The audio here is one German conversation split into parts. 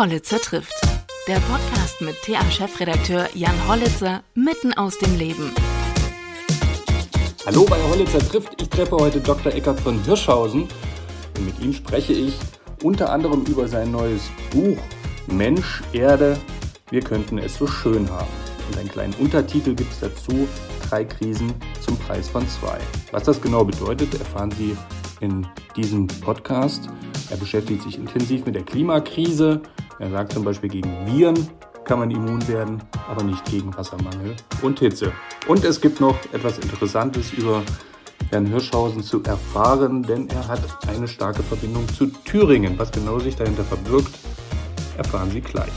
Hollitzer trifft. Der Podcast mit TA-Chefredakteur Jan Hollitzer mitten aus dem Leben. Hallo bei Hollitzer trifft. Ich treffe heute Dr. Eckart von Hirschhausen und mit ihm spreche ich unter anderem über sein neues Buch Mensch, Erde, wir könnten es so schön haben. Und einen kleinen Untertitel gibt es dazu, drei Krisen zum Preis von zwei. Was das genau bedeutet, erfahren Sie in diesem Podcast. Er beschäftigt sich intensiv mit der Klimakrise. Er sagt zum Beispiel, gegen Viren kann man immun werden, aber nicht gegen Wassermangel und Hitze. Und es gibt noch etwas Interessantes über Herrn Hirschhausen zu erfahren, denn er hat eine starke Verbindung zu Thüringen. Was genau sich dahinter verbirgt, erfahren Sie gleich.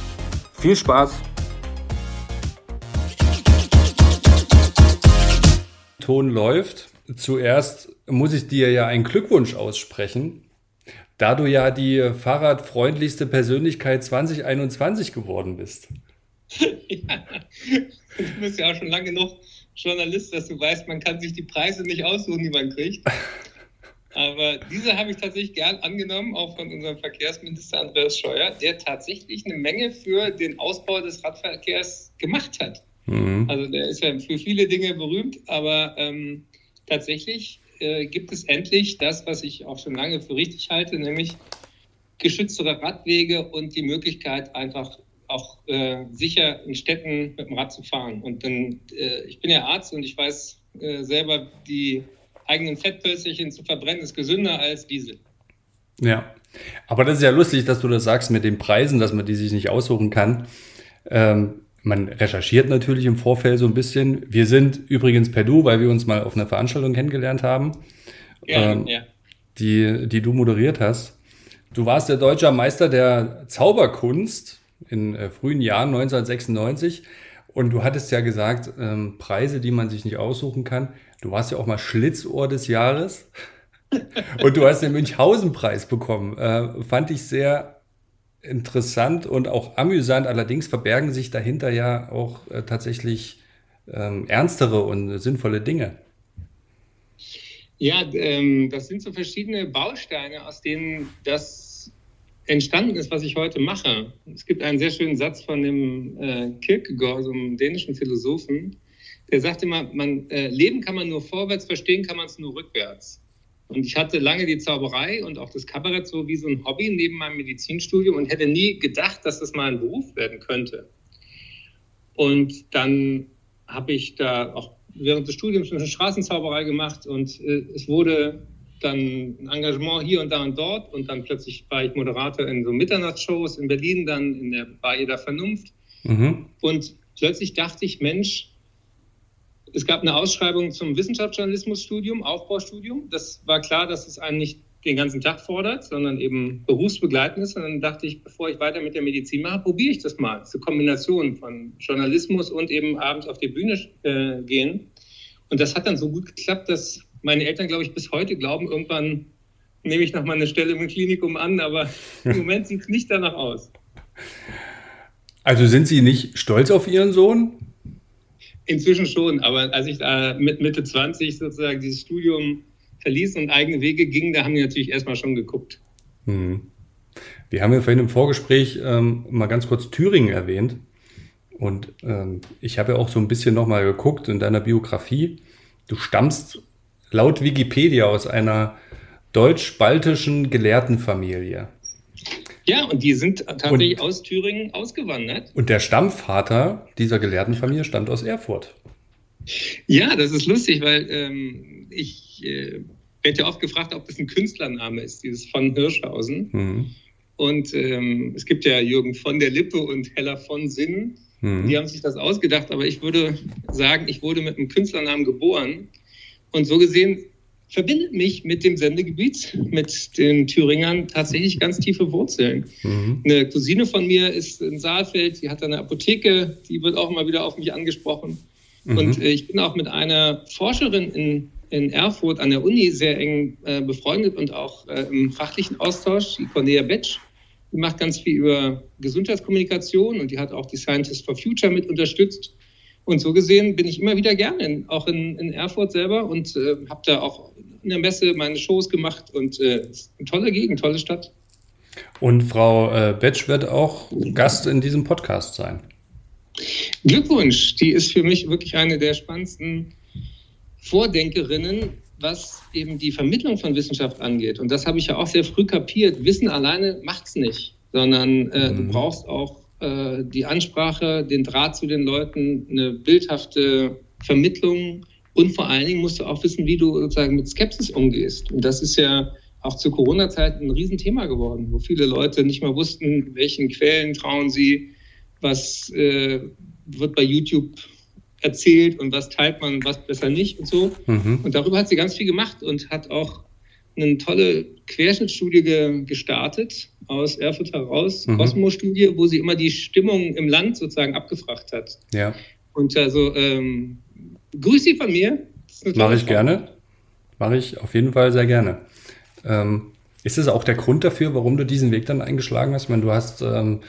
Viel Spaß! Ton läuft. Zuerst muss ich dir ja einen Glückwunsch aussprechen, da du ja die fahrradfreundlichste Persönlichkeit 2021 geworden bist. ja, du bist ja auch schon lange genug Journalist, dass du weißt, man kann sich die Preise nicht aussuchen, die man kriegt. Aber diese habe ich tatsächlich gern angenommen, auch von unserem Verkehrsminister Andreas Scheuer, der tatsächlich eine Menge für den Ausbau des Radverkehrs gemacht hat. Mhm. Also der ist ja für viele Dinge berühmt, aber ähm, tatsächlich äh, gibt es endlich das, was ich auch schon lange für richtig halte, nämlich geschütztere Radwege und die Möglichkeit, einfach auch äh, sicher in Städten mit dem Rad zu fahren. Und dann, äh, ich bin ja Arzt und ich weiß äh, selber, die eigenen Fettpölzerchen zu verbrennen ist gesünder als Diesel. Ja, aber das ist ja lustig, dass du das sagst mit den Preisen, dass man die sich nicht aussuchen kann. Ähm, man recherchiert natürlich im Vorfeld so ein bisschen. Wir sind übrigens per Du, weil wir uns mal auf einer Veranstaltung kennengelernt haben, ja, ähm, ja. Die, die du moderiert hast. Du warst der deutsche Meister der Zauberkunst in äh, frühen Jahren 1996 und du hattest ja gesagt, ähm, Preise, die man sich nicht aussuchen kann. Du warst ja auch mal Schlitzohr des Jahres und du hast den Münchhausen-Preis bekommen. Äh, fand ich sehr interessant und auch amüsant. Allerdings verbergen sich dahinter ja auch äh, tatsächlich ähm, ernstere und sinnvolle Dinge. Ja, ähm, das sind so verschiedene Bausteine, aus denen das entstanden ist, was ich heute mache. Es gibt einen sehr schönen Satz von dem äh, Kierkegaard, so einem dänischen Philosophen, der sagt immer, man, äh, Leben kann man nur vorwärts, verstehen kann man es nur rückwärts. Und ich hatte lange die Zauberei und auch das Kabarett so wie so ein Hobby neben meinem Medizinstudium und hätte nie gedacht, dass das mal ein Beruf werden könnte. Und dann habe ich da auch während des Studiums eine Straßenzauberei gemacht und äh, es wurde dann ein Engagement hier und da und dort und dann plötzlich war ich Moderator in so Mitternachtsshows in Berlin, dann in der Bar jeder Vernunft. Mhm. Und plötzlich dachte ich, Mensch, es gab eine Ausschreibung zum Wissenschaftsjournalismusstudium, Aufbaustudium. Das war klar, dass es einen nicht den ganzen Tag fordert, sondern eben berufsbegleitend ist. Und dann dachte ich, bevor ich weiter mit der Medizin mache, probiere ich das mal. Zur Kombination von Journalismus und eben abends auf die Bühne äh, gehen. Und das hat dann so gut geklappt, dass meine Eltern, glaube ich, bis heute glauben, irgendwann nehme ich noch mal eine Stelle im Klinikum an, aber im Moment sieht es nicht danach aus. Also sind Sie nicht stolz auf Ihren Sohn? Inzwischen schon, aber als ich da mit Mitte 20 sozusagen dieses Studium verließ und eigene Wege ging, da haben die natürlich erstmal schon geguckt. Mhm. Wir haben ja vorhin im Vorgespräch ähm, mal ganz kurz Thüringen erwähnt. Und ähm, ich habe ja auch so ein bisschen nochmal geguckt in deiner Biografie. Du stammst laut Wikipedia aus einer deutsch-baltischen Gelehrtenfamilie. Ja, und die sind tatsächlich und, aus Thüringen ausgewandert. Und der Stammvater dieser Gelehrtenfamilie stammt aus Erfurt. Ja, das ist lustig, weil ähm, ich äh, werde ja oft gefragt, ob das ein Künstlername ist, dieses von Hirschhausen. Mhm. Und ähm, es gibt ja Jürgen von der Lippe und Hella von Sinn. Mhm. Die haben sich das ausgedacht, aber ich würde sagen, ich wurde mit einem Künstlernamen geboren. Und so gesehen verbindet mich mit dem Sendegebiet, mit den Thüringern tatsächlich ganz tiefe Wurzeln. Mhm. Eine Cousine von mir ist in Saalfeld, die hat eine Apotheke, die wird auch immer wieder auf mich angesprochen. Mhm. Und äh, ich bin auch mit einer Forscherin in, in Erfurt an der Uni sehr eng äh, befreundet und auch äh, im fachlichen Austausch, die Cornelia Betsch. Die macht ganz viel über Gesundheitskommunikation und die hat auch die Scientists for Future mit unterstützt. Und so gesehen bin ich immer wieder gerne, in, auch in, in, Erfurt selber und äh, habe da auch in der Messe meine Shows gemacht und äh, eine tolle Gegend, tolle Stadt. Und Frau äh, Betsch wird auch Gast in diesem Podcast sein. Glückwunsch, die ist für mich wirklich eine der spannendsten Vordenkerinnen, was eben die Vermittlung von Wissenschaft angeht. Und das habe ich ja auch sehr früh kapiert. Wissen alleine macht es nicht, sondern äh, mhm. du brauchst auch äh, die Ansprache, den Draht zu den Leuten, eine bildhafte Vermittlung und vor allen Dingen musst du auch wissen, wie du sozusagen mit Skepsis umgehst. Und das ist ja auch zur Corona-Zeit ein Riesenthema geworden, wo viele Leute nicht mehr wussten, welchen Quellen trauen sie, was äh, wird bei YouTube erzählt und was teilt man, was besser nicht und so. Mhm. Und darüber hat sie ganz viel gemacht und hat auch eine tolle Querschnittstudie ge gestartet aus Erfurt heraus, mhm. Cosmo-Studie, wo sie immer die Stimmung im Land sozusagen abgefragt hat. Ja. Und also ähm, grüß Sie von mir. Mache ich gerne. Mache ich auf jeden Fall sehr gerne. Ähm, ist es auch der Grund dafür, warum du diesen Weg dann eingeschlagen hast? Ich meine, du hast ähm,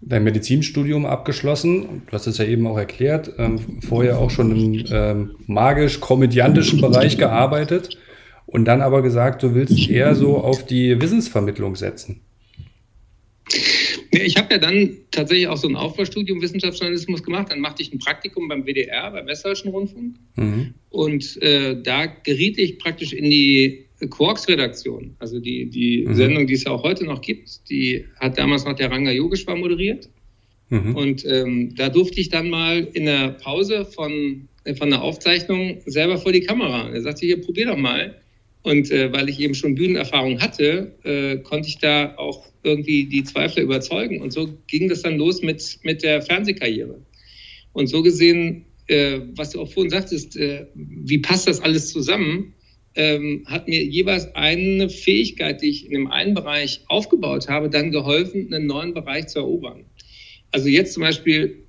dein Medizinstudium abgeschlossen. Du hast es ja eben auch erklärt. Ähm, vorher auch schon im ähm, magisch-komödiantischen Bereich gearbeitet und dann aber gesagt, du willst eher so auf die Wissensvermittlung setzen. Ich habe ja dann tatsächlich auch so ein Aufbaustudium Wissenschaftsjournalismus gemacht. Dann machte ich ein Praktikum beim WDR, beim Westdeutschen Rundfunk. Mhm. Und äh, da geriet ich praktisch in die Quarks-Redaktion. Also die, die mhm. Sendung, die es ja auch heute noch gibt, die hat damals noch der Ranga Yogeshwar moderiert. Mhm. Und ähm, da durfte ich dann mal in der Pause von, von der Aufzeichnung selber vor die Kamera. Er sagte, hier, probier doch mal. Und äh, weil ich eben schon Bühnenerfahrung hatte, äh, konnte ich da auch irgendwie die Zweifler überzeugen. Und so ging das dann los mit, mit der Fernsehkarriere. Und so gesehen, äh, was du auch vorhin sagtest, äh, wie passt das alles zusammen, ähm, hat mir jeweils eine Fähigkeit, die ich in dem einen Bereich aufgebaut habe, dann geholfen, einen neuen Bereich zu erobern. Also jetzt zum Beispiel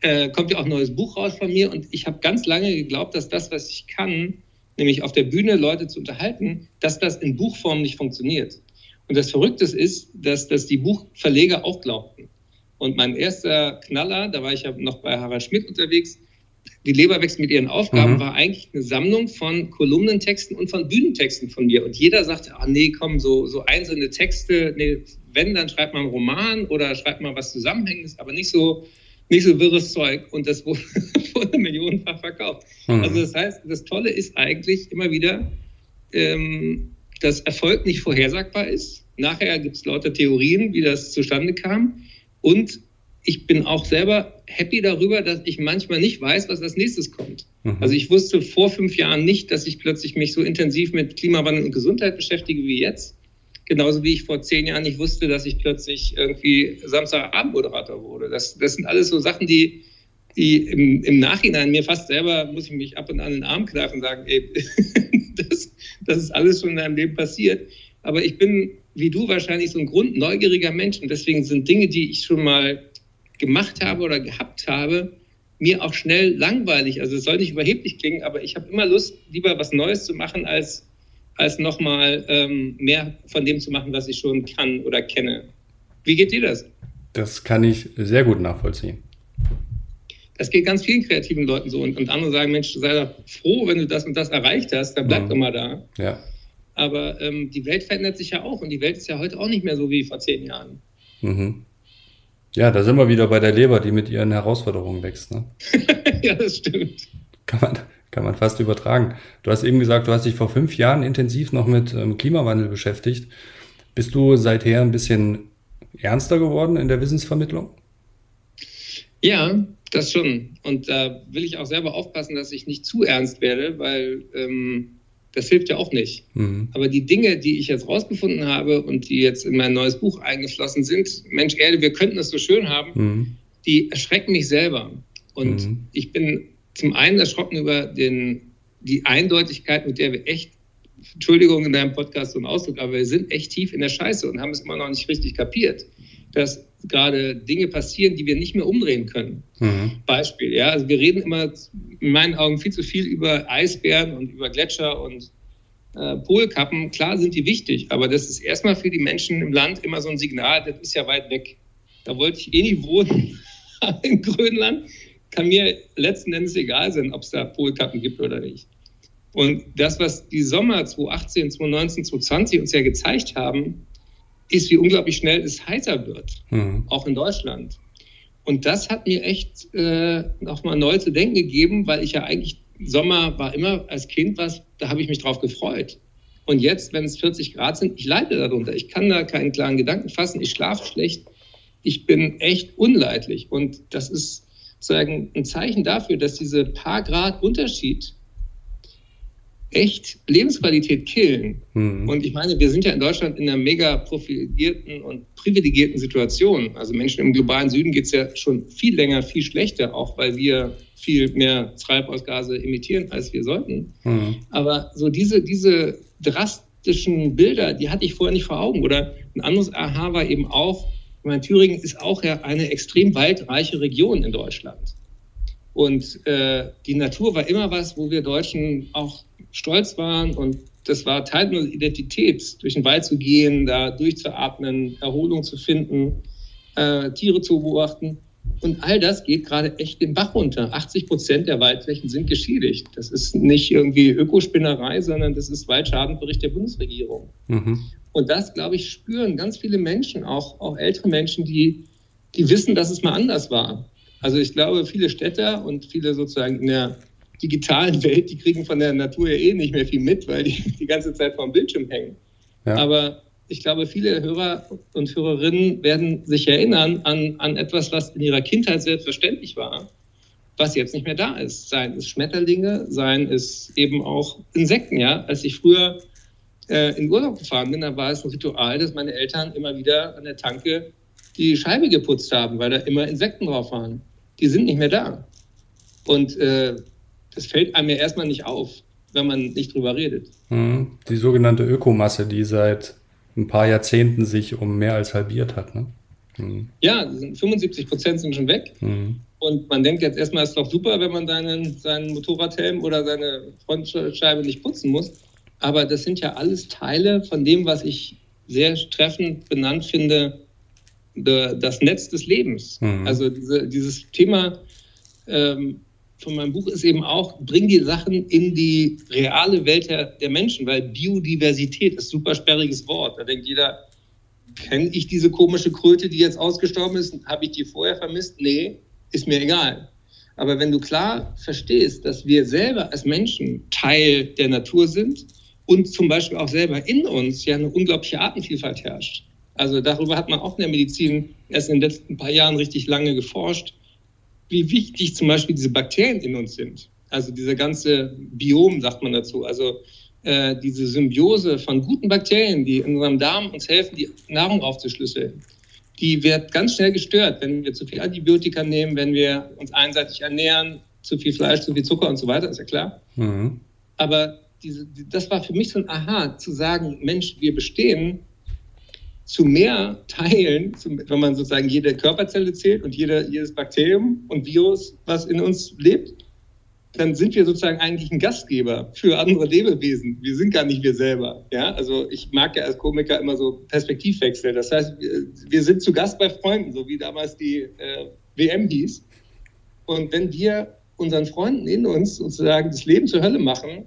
äh, kommt ja auch ein neues Buch raus von mir und ich habe ganz lange geglaubt, dass das, was ich kann, nämlich auf der Bühne Leute zu unterhalten, dass das in Buchform nicht funktioniert. Und das Verrückte ist, dass das die Buchverleger auch glaubten. Und mein erster Knaller, da war ich ja noch bei Harald Schmidt unterwegs, die Leber wächst mit ihren Aufgaben, mhm. war eigentlich eine Sammlung von Kolumnentexten und von Bühnentexten von mir. Und jeder sagte, ah nee, komm, so, so einzelne Texte, nee, wenn, dann schreibt man einen Roman oder schreibt mal was Zusammenhängendes, aber nicht so, nicht so wirres Zeug und das wurde, wurde millionenfach verkauft. Mhm. Also das heißt, das Tolle ist eigentlich immer wieder, ähm, dass Erfolg nicht vorhersagbar ist. Nachher gibt es lauter Theorien, wie das zustande kam. Und ich bin auch selber happy darüber, dass ich manchmal nicht weiß, was als nächstes kommt. Mhm. Also ich wusste vor fünf Jahren nicht, dass ich plötzlich mich so intensiv mit Klimawandel und Gesundheit beschäftige wie jetzt. Genauso wie ich vor zehn Jahren nicht wusste, dass ich plötzlich irgendwie Samstagabendmoderator wurde. Das, das sind alles so Sachen, die, die im, im, Nachhinein mir fast selber, muss ich mich ab und an den Arm kneifen und sagen, ey, das, das ist alles schon in deinem Leben passiert. Aber ich bin, wie du wahrscheinlich, so ein grundneugieriger Mensch und deswegen sind Dinge, die ich schon mal gemacht habe oder gehabt habe, mir auch schnell langweilig. Also es soll nicht überheblich klingen, aber ich habe immer Lust, lieber was Neues zu machen, als als nochmal ähm, mehr von dem zu machen, was ich schon kann oder kenne. Wie geht dir das? Das kann ich sehr gut nachvollziehen. Das geht ganz vielen kreativen Leuten so. Und, und andere sagen, Mensch, sei doch froh, wenn du das und das erreicht hast, dann bleib mhm. doch mal da. Ja. Aber ähm, die Welt verändert sich ja auch und die Welt ist ja heute auch nicht mehr so wie vor zehn Jahren. Mhm. Ja, da sind wir wieder bei der Leber, die mit ihren Herausforderungen wächst. Ne? ja, das stimmt. Kann man, kann man fast übertragen. Du hast eben gesagt, du hast dich vor fünf Jahren intensiv noch mit ähm, Klimawandel beschäftigt. Bist du seither ein bisschen ernster geworden in der Wissensvermittlung? Ja, das schon. Und da will ich auch selber aufpassen, dass ich nicht zu ernst werde, weil ähm, das hilft ja auch nicht. Mhm. Aber die Dinge, die ich jetzt rausgefunden habe und die jetzt in mein neues Buch eingeflossen sind, Mensch Erde, wir könnten es so schön haben, mhm. die erschrecken mich selber. Und mhm. ich bin zum einen erschrocken über den, die Eindeutigkeit, mit der wir echt, Entschuldigung in deinem Podcast so ein Ausdruck, aber wir sind echt tief in der Scheiße und haben es immer noch nicht richtig kapiert, dass gerade Dinge passieren, die wir nicht mehr umdrehen können. Mhm. Beispiel, ja, also wir reden immer in meinen Augen viel zu viel über Eisbären und über Gletscher und äh, Polkappen. Klar sind die wichtig, aber das ist erstmal für die Menschen im Land immer so ein Signal, das ist ja weit weg. Da wollte ich eh nie wohnen in Grönland kann mir letzten Endes egal sein, ob es da Polkappen gibt oder nicht. Und das, was die Sommer 2018, 2019, 2020 uns ja gezeigt haben, ist, wie unglaublich schnell es heißer wird, mhm. auch in Deutschland. Und das hat mir echt äh, nochmal neu zu denken gegeben, weil ich ja eigentlich, Sommer war immer als Kind was, da habe ich mich drauf gefreut. Und jetzt, wenn es 40 Grad sind, ich leide darunter. Ich kann da keinen klaren Gedanken fassen. Ich schlafe schlecht. Ich bin echt unleidlich. Und das ist sozusagen ein Zeichen dafür, dass diese paar Grad Unterschied echt Lebensqualität killen. Mhm. Und ich meine, wir sind ja in Deutschland in einer mega profilierten und privilegierten Situation. Also Menschen im globalen Süden geht es ja schon viel länger, viel schlechter, auch weil wir viel mehr Treibhausgase emittieren, als wir sollten. Mhm. Aber so diese, diese drastischen Bilder, die hatte ich vorher nicht vor Augen. Oder ein anderes Aha war eben auch, ich meine, Thüringen ist auch ja eine extrem waldreiche Region in Deutschland. Und äh, die Natur war immer was, wo wir Deutschen auch stolz waren. Und das war Teil unserer Identität, durch den Wald zu gehen, da durchzuatmen, Erholung zu finden, äh, Tiere zu beobachten. Und all das geht gerade echt den Bach runter. 80 Prozent der Waldflächen sind geschädigt. Das ist nicht irgendwie Ökospinnerei, sondern das ist Waldschadenbericht der Bundesregierung. Mhm. Und das, glaube ich, spüren ganz viele Menschen, auch, auch ältere Menschen, die, die wissen, dass es mal anders war. Also ich glaube, viele Städter und viele sozusagen in der digitalen Welt, die kriegen von der Natur ja eh nicht mehr viel mit, weil die die ganze Zeit vor dem Bildschirm hängen. Ja. Aber ich glaube, viele Hörer und Hörerinnen werden sich erinnern an, an etwas, was in ihrer Kindheit selbstverständlich war, was jetzt nicht mehr da ist. Seien es Schmetterlinge, seien es eben auch Insekten. Ja, als ich früher äh, in Urlaub gefahren bin, da war es ein Ritual, dass meine Eltern immer wieder an der Tanke die Scheibe geputzt haben, weil da immer Insekten drauf waren. Die sind nicht mehr da. Und äh, das fällt einem ja erstmal nicht auf, wenn man nicht drüber redet. Mhm. Die sogenannte Ökomasse, die seit ein paar Jahrzehnten sich um mehr als halbiert hat. Ne? Mhm. Ja, 75 Prozent sind schon weg. Mhm. Und man denkt jetzt erstmal, es ist doch super, wenn man seinen, seinen Motorradhelm oder seine Frontscheibe nicht putzen muss. Aber das sind ja alles Teile von dem, was ich sehr treffend benannt finde, das Netz des Lebens. Mhm. Also diese, dieses Thema ähm, von meinem Buch ist eben auch, bring die Sachen in die reale Welt der, der Menschen, weil Biodiversität ist ein super sperriges Wort. Da denkt jeder, kenne ich diese komische Kröte, die jetzt ausgestorben ist? Habe ich die vorher vermisst? Nee, ist mir egal. Aber wenn du klar verstehst, dass wir selber als Menschen Teil der Natur sind und zum Beispiel auch selber in uns ja eine unglaubliche Artenvielfalt herrscht. Also darüber hat man auch in der Medizin erst in den letzten paar Jahren richtig lange geforscht wie wichtig zum Beispiel diese Bakterien in uns sind. Also dieser ganze Biom, sagt man dazu. Also äh, diese Symbiose von guten Bakterien, die in unserem Darm uns helfen, die Nahrung aufzuschlüsseln, die wird ganz schnell gestört, wenn wir zu viel Antibiotika nehmen, wenn wir uns einseitig ernähren, zu viel Fleisch, zu viel Zucker und so weiter, ist ja klar. Mhm. Aber diese, das war für mich so ein Aha, zu sagen, Mensch, wir bestehen zu mehr Teilen, wenn man sozusagen jede Körperzelle zählt und jede, jedes Bakterium und Virus, was in uns lebt, dann sind wir sozusagen eigentlich ein Gastgeber für andere Lebewesen. Wir sind gar nicht wir selber. Ja, also ich mag ja als Komiker immer so Perspektivwechsel. Das heißt, wir sind zu Gast bei Freunden, so wie damals die äh, WM hieß. Und wenn wir unseren Freunden in uns sozusagen das Leben zur Hölle machen,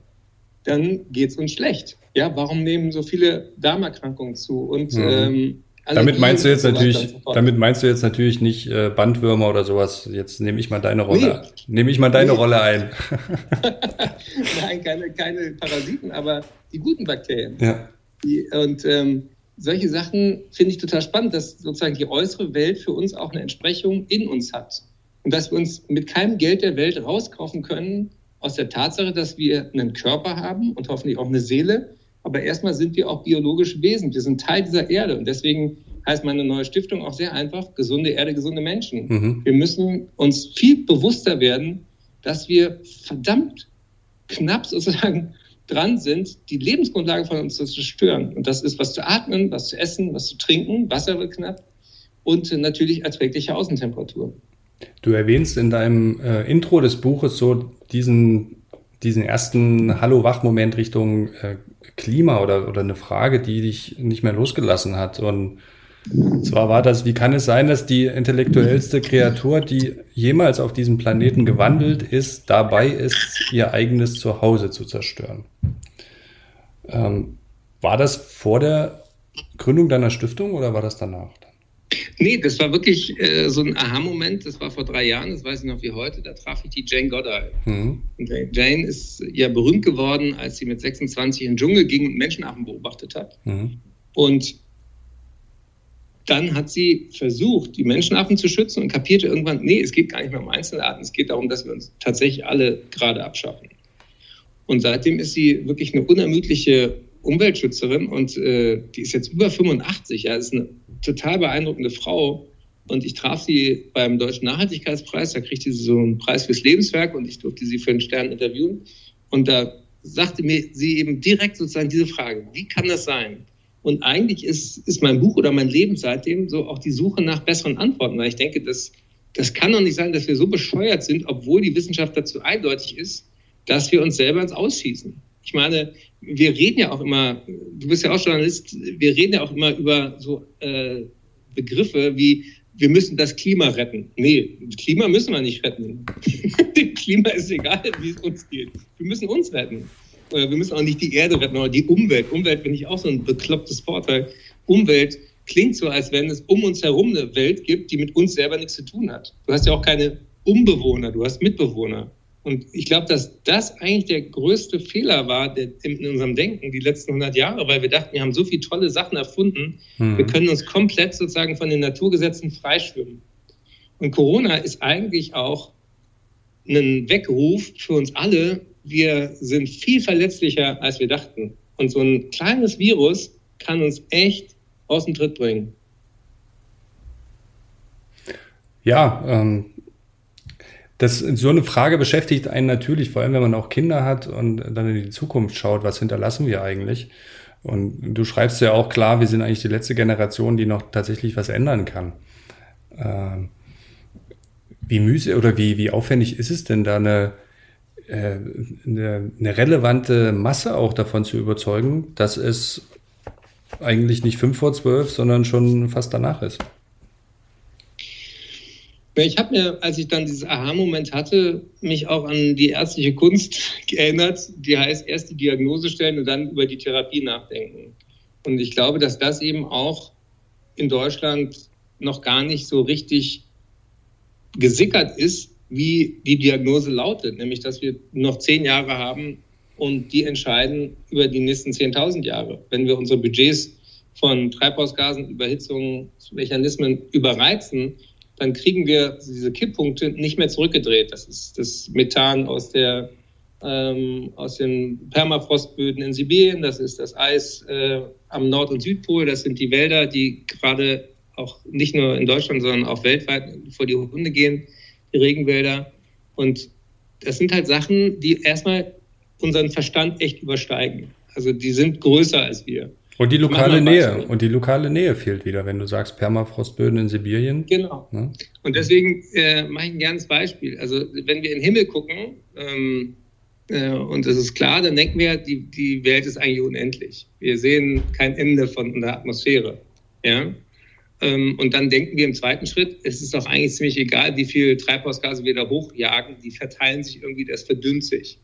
dann geht es uns schlecht. Ja, warum nehmen so viele Darmerkrankungen zu? Und mhm. ähm, damit meinst du jetzt natürlich, damit meinst du jetzt natürlich nicht äh, Bandwürmer oder sowas. Jetzt nehme ich mal deine Rolle, nee. nehme ich mal deine nee. Rolle ein. Nein, keine, keine Parasiten, aber die guten Bakterien. Ja. Die, und ähm, solche Sachen finde ich total spannend, dass sozusagen die äußere Welt für uns auch eine Entsprechung in uns hat. Und dass wir uns mit keinem Geld der Welt rauskaufen können, aus der Tatsache, dass wir einen Körper haben und hoffentlich auch eine Seele. Aber erstmal sind wir auch biologische Wesen. Wir sind Teil dieser Erde. Und deswegen heißt meine neue Stiftung auch sehr einfach, gesunde Erde, gesunde Menschen. Mhm. Wir müssen uns viel bewusster werden, dass wir verdammt knapp sozusagen dran sind, die Lebensgrundlage von uns zu zerstören. Und das ist was zu atmen, was zu essen, was zu trinken, Wasser wird knapp und natürlich erträgliche Außentemperatur. Du erwähnst in deinem äh, Intro des Buches so diesen, diesen ersten Hallo-Wach-Moment Richtung äh, Klima oder, oder eine Frage, die dich nicht mehr losgelassen hat. Und zwar war das, wie kann es sein, dass die intellektuellste Kreatur, die jemals auf diesem Planeten gewandelt ist, dabei ist, ihr eigenes Zuhause zu zerstören? Ähm, war das vor der Gründung deiner Stiftung oder war das danach? Nee, das war wirklich äh, so ein Aha-Moment. Das war vor drei Jahren, das weiß ich noch wie heute. Da traf ich die Jane Goddard. Mhm. Jane ist ja berühmt geworden, als sie mit 26 in den Dschungel ging und Menschenaffen beobachtet hat. Mhm. Und dann hat sie versucht, die Menschenaffen zu schützen und kapierte irgendwann, nee, es geht gar nicht mehr um Einzelarten, es geht darum, dass wir uns tatsächlich alle gerade abschaffen. Und seitdem ist sie wirklich eine unermüdliche Umweltschützerin und äh, die ist jetzt über 85, ja, ist eine total beeindruckende Frau. Und ich traf sie beim Deutschen Nachhaltigkeitspreis, da kriegte sie so einen Preis fürs Lebenswerk und ich durfte sie für einen Stern interviewen. Und da sagte mir sie eben direkt sozusagen diese Frage, wie kann das sein? Und eigentlich ist, ist mein Buch oder mein Leben seitdem so auch die Suche nach besseren Antworten, weil ich denke, das, das kann doch nicht sein, dass wir so bescheuert sind, obwohl die Wissenschaft dazu eindeutig ist, dass wir uns selber ins Ausschießen. Ich meine, wir reden ja auch immer, du bist ja auch Journalist, wir reden ja auch immer über so äh, Begriffe wie, wir müssen das Klima retten. Nee, das Klima müssen wir nicht retten. Dem Klima ist egal, wie es uns geht. Wir müssen uns retten. Wir müssen auch nicht die Erde retten, sondern die Umwelt. Umwelt finde ich auch so ein beklopptes Vorteil. Umwelt klingt so, als wenn es um uns herum eine Welt gibt, die mit uns selber nichts zu tun hat. Du hast ja auch keine Umbewohner, du hast Mitbewohner. Und ich glaube, dass das eigentlich der größte Fehler war der, in unserem Denken die letzten 100 Jahre, weil wir dachten, wir haben so viele tolle Sachen erfunden, mhm. wir können uns komplett sozusagen von den Naturgesetzen freischwimmen. Und Corona ist eigentlich auch ein Weckruf für uns alle. Wir sind viel verletzlicher, als wir dachten. Und so ein kleines Virus kann uns echt aus dem Tritt bringen. Ja, ähm, das, so eine Frage beschäftigt einen natürlich, vor allem wenn man auch Kinder hat und dann in die Zukunft schaut, was hinterlassen wir eigentlich? Und du schreibst ja auch klar, wir sind eigentlich die letzte Generation, die noch tatsächlich was ändern kann. Ähm, wie mühselig oder wie, wie aufwendig ist es denn da eine, äh, eine, eine relevante Masse auch davon zu überzeugen, dass es eigentlich nicht fünf vor zwölf, sondern schon fast danach ist? Ich habe mir, als ich dann dieses Aha-Moment hatte, mich auch an die ärztliche Kunst geändert, die heißt erst die Diagnose stellen und dann über die Therapie nachdenken. Und ich glaube, dass das eben auch in Deutschland noch gar nicht so richtig gesickert ist, wie die Diagnose lautet, nämlich dass wir noch zehn Jahre haben und die entscheiden über die nächsten 10.000 Jahre. Wenn wir unsere Budgets von Treibhausgasen, Überhitzungsmechanismen überreizen, dann kriegen wir diese Kipppunkte nicht mehr zurückgedreht. Das ist das Methan aus der ähm, aus den Permafrostböden in Sibirien, das ist das Eis äh, am Nord- und Südpol, das sind die Wälder, die gerade auch nicht nur in Deutschland, sondern auch weltweit vor die Hunde gehen, die Regenwälder. Und das sind halt Sachen, die erstmal unseren Verstand echt übersteigen. Also die sind größer als wir. Und die lokale Nähe. Und die lokale Nähe fehlt wieder, wenn du sagst Permafrostböden in Sibirien. Genau. Ne? Und deswegen äh, mache ich ein gerne Beispiel. Also wenn wir in den Himmel gucken, ähm, äh, und es ist klar, dann denken wir, die, die Welt ist eigentlich unendlich. Wir sehen kein Ende von der Atmosphäre. Ja? Ähm, und dann denken wir im zweiten Schritt, es ist doch eigentlich ziemlich egal, wie viel Treibhausgase wir da hochjagen, die verteilen sich irgendwie, das verdünnt sich.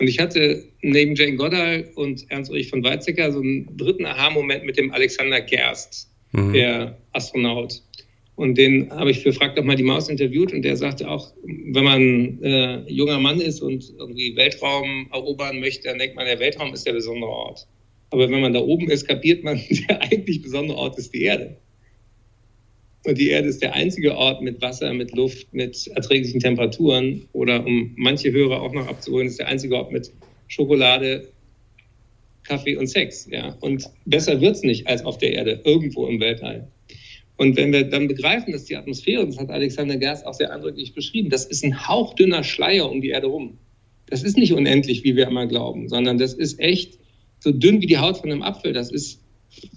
Und ich hatte neben Jane Goddard und Ernst Ulrich von Weizsäcker so einen dritten Aha-Moment mit dem Alexander Gerst, mhm. der Astronaut. Und den habe ich für Frag doch mal die Maus interviewt und der sagte auch, wenn man äh, junger Mann ist und irgendwie Weltraum erobern möchte, dann denkt man, der Weltraum ist der besondere Ort. Aber wenn man da oben ist, kapiert man, der eigentlich besondere Ort ist die Erde. Und die Erde ist der einzige Ort mit Wasser, mit Luft, mit erträglichen Temperaturen oder um manche Hörer auch noch abzuholen, ist der einzige Ort mit Schokolade, Kaffee und Sex. Ja? Und besser wird es nicht als auf der Erde, irgendwo im Weltall. Und wenn wir dann begreifen, dass die Atmosphäre, das hat Alexander Gerst auch sehr eindrücklich beschrieben, das ist ein hauchdünner Schleier um die Erde rum. Das ist nicht unendlich, wie wir immer glauben, sondern das ist echt so dünn wie die Haut von einem Apfel. Das ist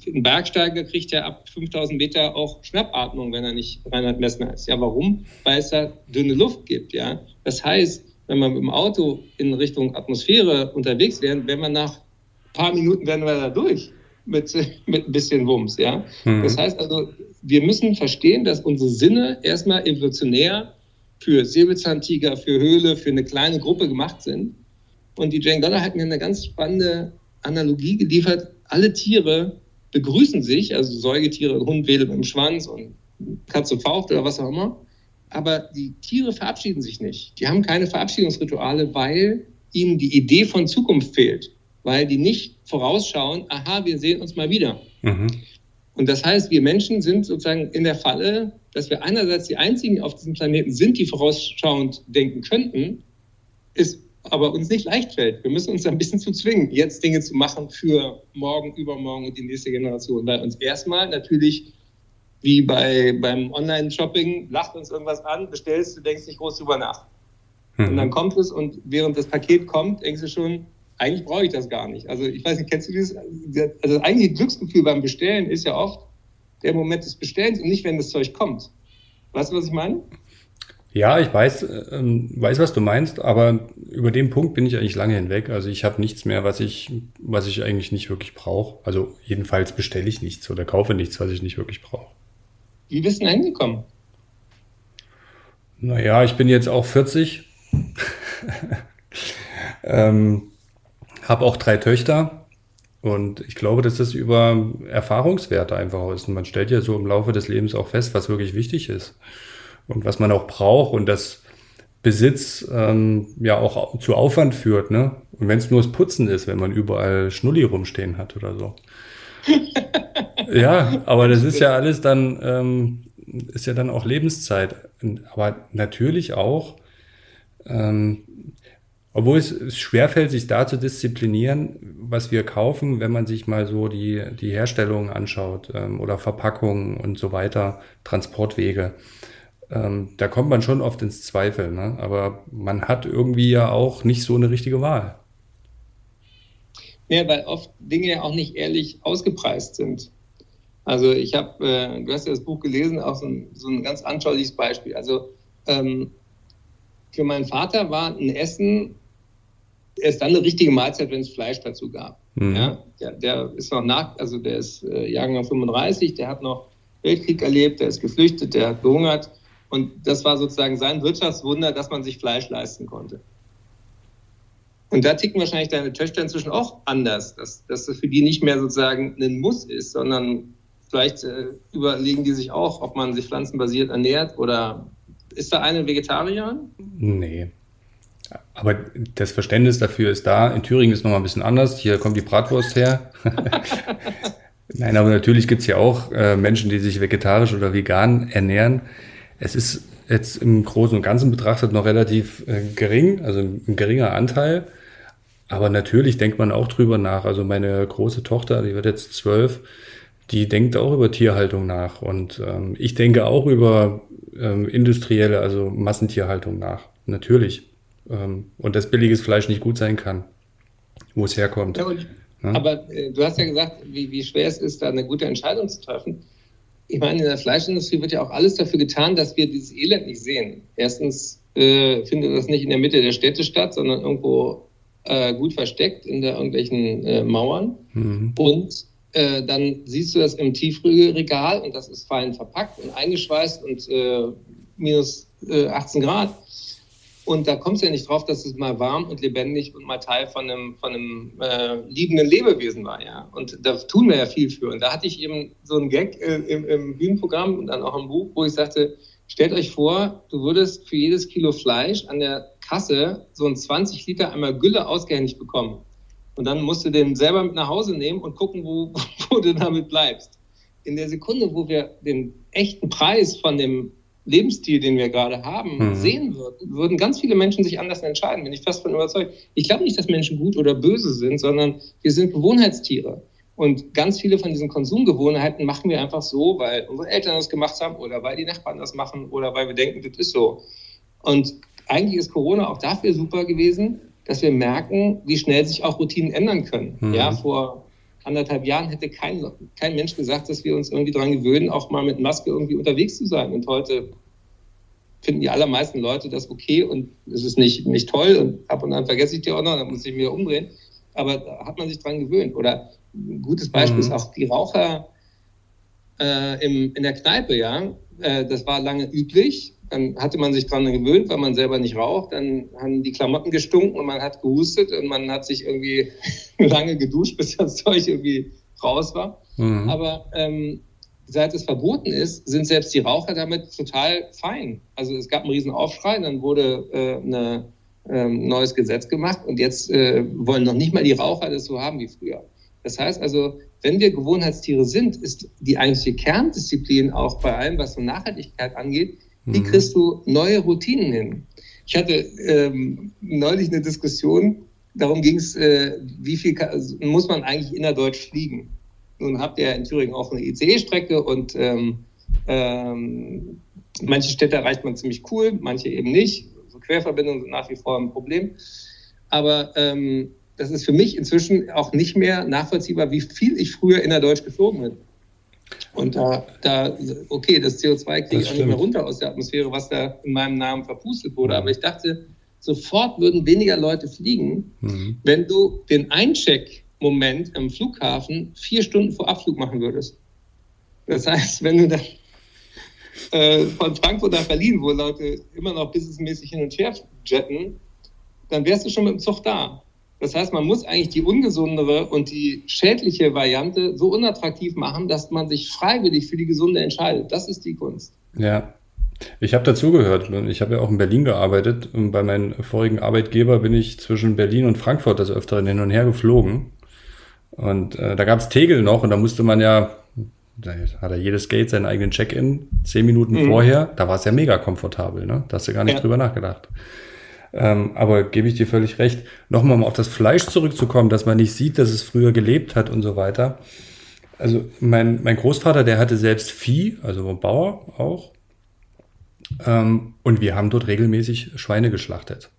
ein Bergsteiger kriegt ja ab 5000 Meter auch Schnappatmung, wenn er nicht Reinhard Messner ist. Ja, warum? Weil es da dünne Luft gibt, ja. Das heißt, wenn wir mit dem Auto in Richtung Atmosphäre unterwegs wären, wenn wir nach ein paar Minuten wären wir da durch mit, mit ein bisschen Wumms, ja. Mhm. Das heißt also, wir müssen verstehen, dass unsere Sinne erstmal evolutionär für Säbelzahntiger, für Höhle, für eine kleine Gruppe gemacht sind. Und die Jane Goddard hat mir eine ganz spannende Analogie geliefert. Alle Tiere begrüßen sich, also Säugetiere, Hund wedelt mit dem Schwanz und Katze faucht oder was auch immer. Aber die Tiere verabschieden sich nicht. Die haben keine Verabschiedungsrituale, weil ihnen die Idee von Zukunft fehlt. Weil die nicht vorausschauen, aha, wir sehen uns mal wieder. Mhm. Und das heißt, wir Menschen sind sozusagen in der Falle, dass wir einerseits die einzigen auf diesem Planeten sind, die vorausschauend denken könnten, ist aber uns nicht leicht fällt. Wir müssen uns ein bisschen zu zwingen, jetzt Dinge zu machen für morgen, übermorgen und die nächste Generation. Weil uns erstmal natürlich, wie bei, beim Online-Shopping, lacht uns irgendwas an, bestellst, du denkst nicht groß drüber nach. Mhm. Und dann kommt es und während das Paket kommt, denkst du schon, eigentlich brauche ich das gar nicht. Also ich weiß nicht, kennst du dieses? Also das eigentliche Glücksgefühl beim Bestellen ist ja oft der Moment des Bestellens und nicht, wenn das Zeug kommt. Weißt du, was ich meine? Ja, ich weiß, ähm, weiß, was du meinst, aber über den Punkt bin ich eigentlich lange hinweg. Also ich habe nichts mehr, was ich, was ich eigentlich nicht wirklich brauche. Also jedenfalls bestelle ich nichts oder kaufe nichts, was ich nicht wirklich brauche. Wie bist du denn hingekommen? Naja, ich bin jetzt auch 40. ähm, habe auch drei Töchter und ich glaube, dass das über Erfahrungswerte einfach ist. Und man stellt ja so im Laufe des Lebens auch fest, was wirklich wichtig ist und was man auch braucht und dass Besitz ähm, ja auch zu Aufwand führt, ne? Und wenn es nur das Putzen ist, wenn man überall Schnulli rumstehen hat oder so. ja, aber das ist ja alles dann, ähm, ist ja dann auch Lebenszeit. Aber natürlich auch, ähm, obwohl es schwerfällt, sich da zu disziplinieren, was wir kaufen, wenn man sich mal so die, die Herstellung anschaut ähm, oder Verpackungen und so weiter, Transportwege ähm, da kommt man schon oft ins Zweifel. Ne? Aber man hat irgendwie ja auch nicht so eine richtige Wahl. Ja, weil oft Dinge ja auch nicht ehrlich ausgepreist sind. Also ich habe, äh, du hast ja das Buch gelesen, auch so ein, so ein ganz anschauliches Beispiel. Also ähm, für meinen Vater war ein Essen erst dann eine richtige Mahlzeit, wenn es Fleisch dazu gab. Mhm. Ja, der, der, ist noch nach, also der ist äh, Jahrgang 35, der hat noch Weltkrieg erlebt, der ist geflüchtet, der hat gehungert und das war sozusagen sein Wirtschaftswunder, dass man sich Fleisch leisten konnte. Und da ticken wahrscheinlich deine Töchter inzwischen auch anders, dass, dass das für die nicht mehr sozusagen ein Muss ist, sondern vielleicht äh, überlegen die sich auch, ob man sich pflanzenbasiert ernährt oder ist da eine Vegetarier? Nee. Aber das Verständnis dafür ist da. In Thüringen ist nochmal ein bisschen anders. Hier kommt die Bratwurst her. Nein, aber natürlich gibt es ja auch äh, Menschen, die sich vegetarisch oder vegan ernähren. Es ist jetzt im Großen und Ganzen betrachtet noch relativ äh, gering, also ein geringer Anteil. Aber natürlich denkt man auch drüber nach. Also meine große Tochter, die wird jetzt zwölf, die denkt auch über Tierhaltung nach. Und ähm, ich denke auch über ähm, industrielle, also Massentierhaltung nach. Natürlich. Ähm, und dass billiges Fleisch nicht gut sein kann, wo es herkommt. Ja? Aber äh, du hast ja gesagt, wie, wie schwer es ist, da eine gute Entscheidung zu treffen ich meine, in der Fleischindustrie wird ja auch alles dafür getan, dass wir dieses Elend nicht sehen. Erstens äh, findet das nicht in der Mitte der Städte statt, sondern irgendwo äh, gut versteckt in der irgendwelchen äh, Mauern. Mhm. Und äh, dann siehst du das im Tiefrügeregal und das ist fein verpackt und eingeschweißt und äh, minus 18 äh, Grad. Und da kommst du ja nicht drauf, dass es mal warm und lebendig und mal Teil von einem, von einem äh, liebenden Lebewesen war, ja. Und da tun wir ja viel für. Und da hatte ich eben so einen Gag äh, im, im Bühnenprogramm und dann auch im Buch, wo ich sagte, stellt euch vor, du würdest für jedes Kilo Fleisch an der Kasse so ein 20 Liter einmal Gülle ausgehändigt bekommen. Und dann musst du den selber mit nach Hause nehmen und gucken, wo, wo du damit bleibst. In der Sekunde, wo wir den echten Preis von dem Lebensstil, den wir gerade haben, mhm. sehen würden, würden ganz viele Menschen sich anders entscheiden. Bin ich fast von überzeugt. Ich glaube nicht, dass Menschen gut oder böse sind, sondern wir sind Gewohnheitstiere. Und ganz viele von diesen Konsumgewohnheiten machen wir einfach so, weil unsere Eltern das gemacht haben oder weil die Nachbarn das machen oder weil wir denken, das ist so. Und eigentlich ist Corona auch dafür super gewesen, dass wir merken, wie schnell sich auch Routinen ändern können. Mhm. Ja, vor anderthalb Jahren hätte kein, kein Mensch gesagt, dass wir uns irgendwie daran gewöhnen, auch mal mit Maske irgendwie unterwegs zu sein. Und heute finden die allermeisten Leute das okay und es ist nicht, nicht toll und ab und an vergesse ich die auch noch, dann muss ich mir umdrehen. Aber da hat man sich dran gewöhnt. Oder ein gutes Beispiel mhm. ist auch die Raucher äh, im, in der Kneipe, ja. Äh, das war lange üblich. Dann hatte man sich dran gewöhnt, weil man selber nicht raucht. Dann haben die Klamotten gestunken und man hat gehustet und man hat sich irgendwie lange geduscht, bis das Zeug irgendwie raus war. Mhm. Aber ähm, seit es verboten ist, sind selbst die Raucher damit total fein. Also es gab einen riesen Aufschrei, dann wurde äh, ein ähm, neues Gesetz gemacht und jetzt äh, wollen noch nicht mal die Raucher das so haben wie früher. Das heißt also, wenn wir Gewohnheitstiere sind, ist die eigentliche Kerndisziplin auch bei allem, was so Nachhaltigkeit angeht, wie mhm. kriegst du neue Routinen hin? Ich hatte ähm, neulich eine Diskussion, darum ging es, äh, wie viel kann, also muss man eigentlich innerdeutsch fliegen? Nun habt ihr in Thüringen auch eine ICE-Strecke und ähm, ähm, manche Städte erreicht man ziemlich cool, manche eben nicht. So Querverbindungen sind nach wie vor ein Problem. Aber ähm, das ist für mich inzwischen auch nicht mehr nachvollziehbar, wie viel ich früher innerdeutsch geflogen bin. Und da, da okay, das CO2 kriege ich auch nicht mehr runter aus der Atmosphäre, was da in meinem Namen verpustet wurde. Aber ich dachte, sofort würden weniger Leute fliegen, mhm. wenn du den Eincheck-Moment am Flughafen vier Stunden vor Abflug machen würdest. Das heißt, wenn du dann äh, von Frankfurt nach Berlin, wo Leute immer noch businessmäßig hin und her jetten, dann wärst du schon mit dem Zug da. Das heißt, man muss eigentlich die ungesundere und die schädliche Variante so unattraktiv machen, dass man sich freiwillig für die gesunde entscheidet. Das ist die Kunst. Ja. Ich habe dazugehört. Ich habe ja auch in Berlin gearbeitet. Und bei meinem vorigen Arbeitgeber bin ich zwischen Berlin und Frankfurt des Öfteren hin und her geflogen. Und äh, da gab es Tegel noch und da musste man ja, da hat ja jedes Gate seinen eigenen Check-in, zehn Minuten mhm. vorher. Da war es ja mega komfortabel, ne? Da hast du gar nicht ja. drüber nachgedacht. Ähm, aber gebe ich dir völlig recht. Nochmal um auf das Fleisch zurückzukommen, dass man nicht sieht, dass es früher gelebt hat und so weiter. Also mein, mein Großvater, der hatte selbst Vieh, also Bauer auch. Ähm, und wir haben dort regelmäßig Schweine geschlachtet.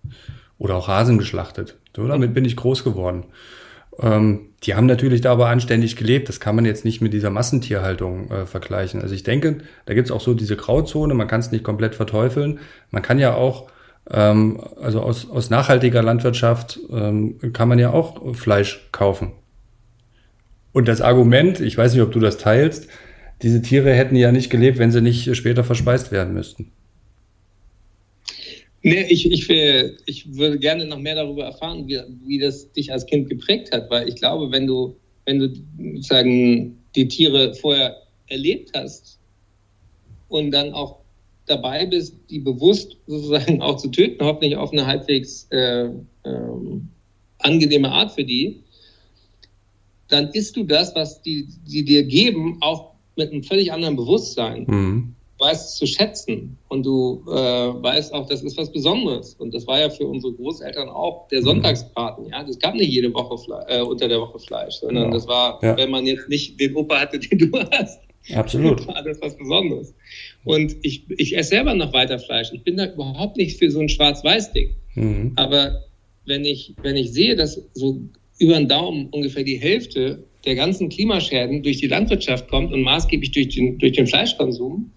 Oder auch Hasen geschlachtet. So, damit bin ich groß geworden. Ähm, die haben natürlich da aber anständig gelebt. Das kann man jetzt nicht mit dieser Massentierhaltung äh, vergleichen. Also ich denke, da gibt es auch so diese Grauzone. Man kann es nicht komplett verteufeln. Man kann ja auch ähm, also aus, aus nachhaltiger Landwirtschaft ähm, kann man ja auch Fleisch kaufen. Und das Argument, ich weiß nicht, ob du das teilst, diese Tiere hätten ja nicht gelebt, wenn sie nicht später verspeist werden müssten. Nee, ich, ich, will, ich würde gerne noch mehr darüber erfahren, wie, wie das dich als Kind geprägt hat, weil ich glaube, wenn du, wenn du sozusagen die Tiere vorher erlebt hast und dann auch dabei bist, die bewusst sozusagen auch zu töten, hoffentlich auf eine halbwegs äh, ähm, angenehme Art für die, dann isst du das, was die, die dir geben, auch mit einem völlig anderen Bewusstsein. Mhm. Du weißt es zu schätzen und du äh, weißt auch, das ist was Besonderes. Und das war ja für unsere Großeltern auch der mhm. Sonntagsbraten. Ja, das gab nicht jede Woche Fle äh, unter der Woche Fleisch, sondern ja. das war, ja. wenn man jetzt nicht den Opa hatte, den du hast, Absolut. war das was Besonderes. Und ich, ich esse selber noch weiter Fleisch. Ich bin da überhaupt nicht für so ein Schwarz-Weiß-Ding. Mhm. Aber wenn ich, wenn ich sehe, dass so über den Daumen ungefähr die Hälfte der ganzen Klimaschäden durch die Landwirtschaft kommt und maßgeblich durch den, durch den Fleischkonsum,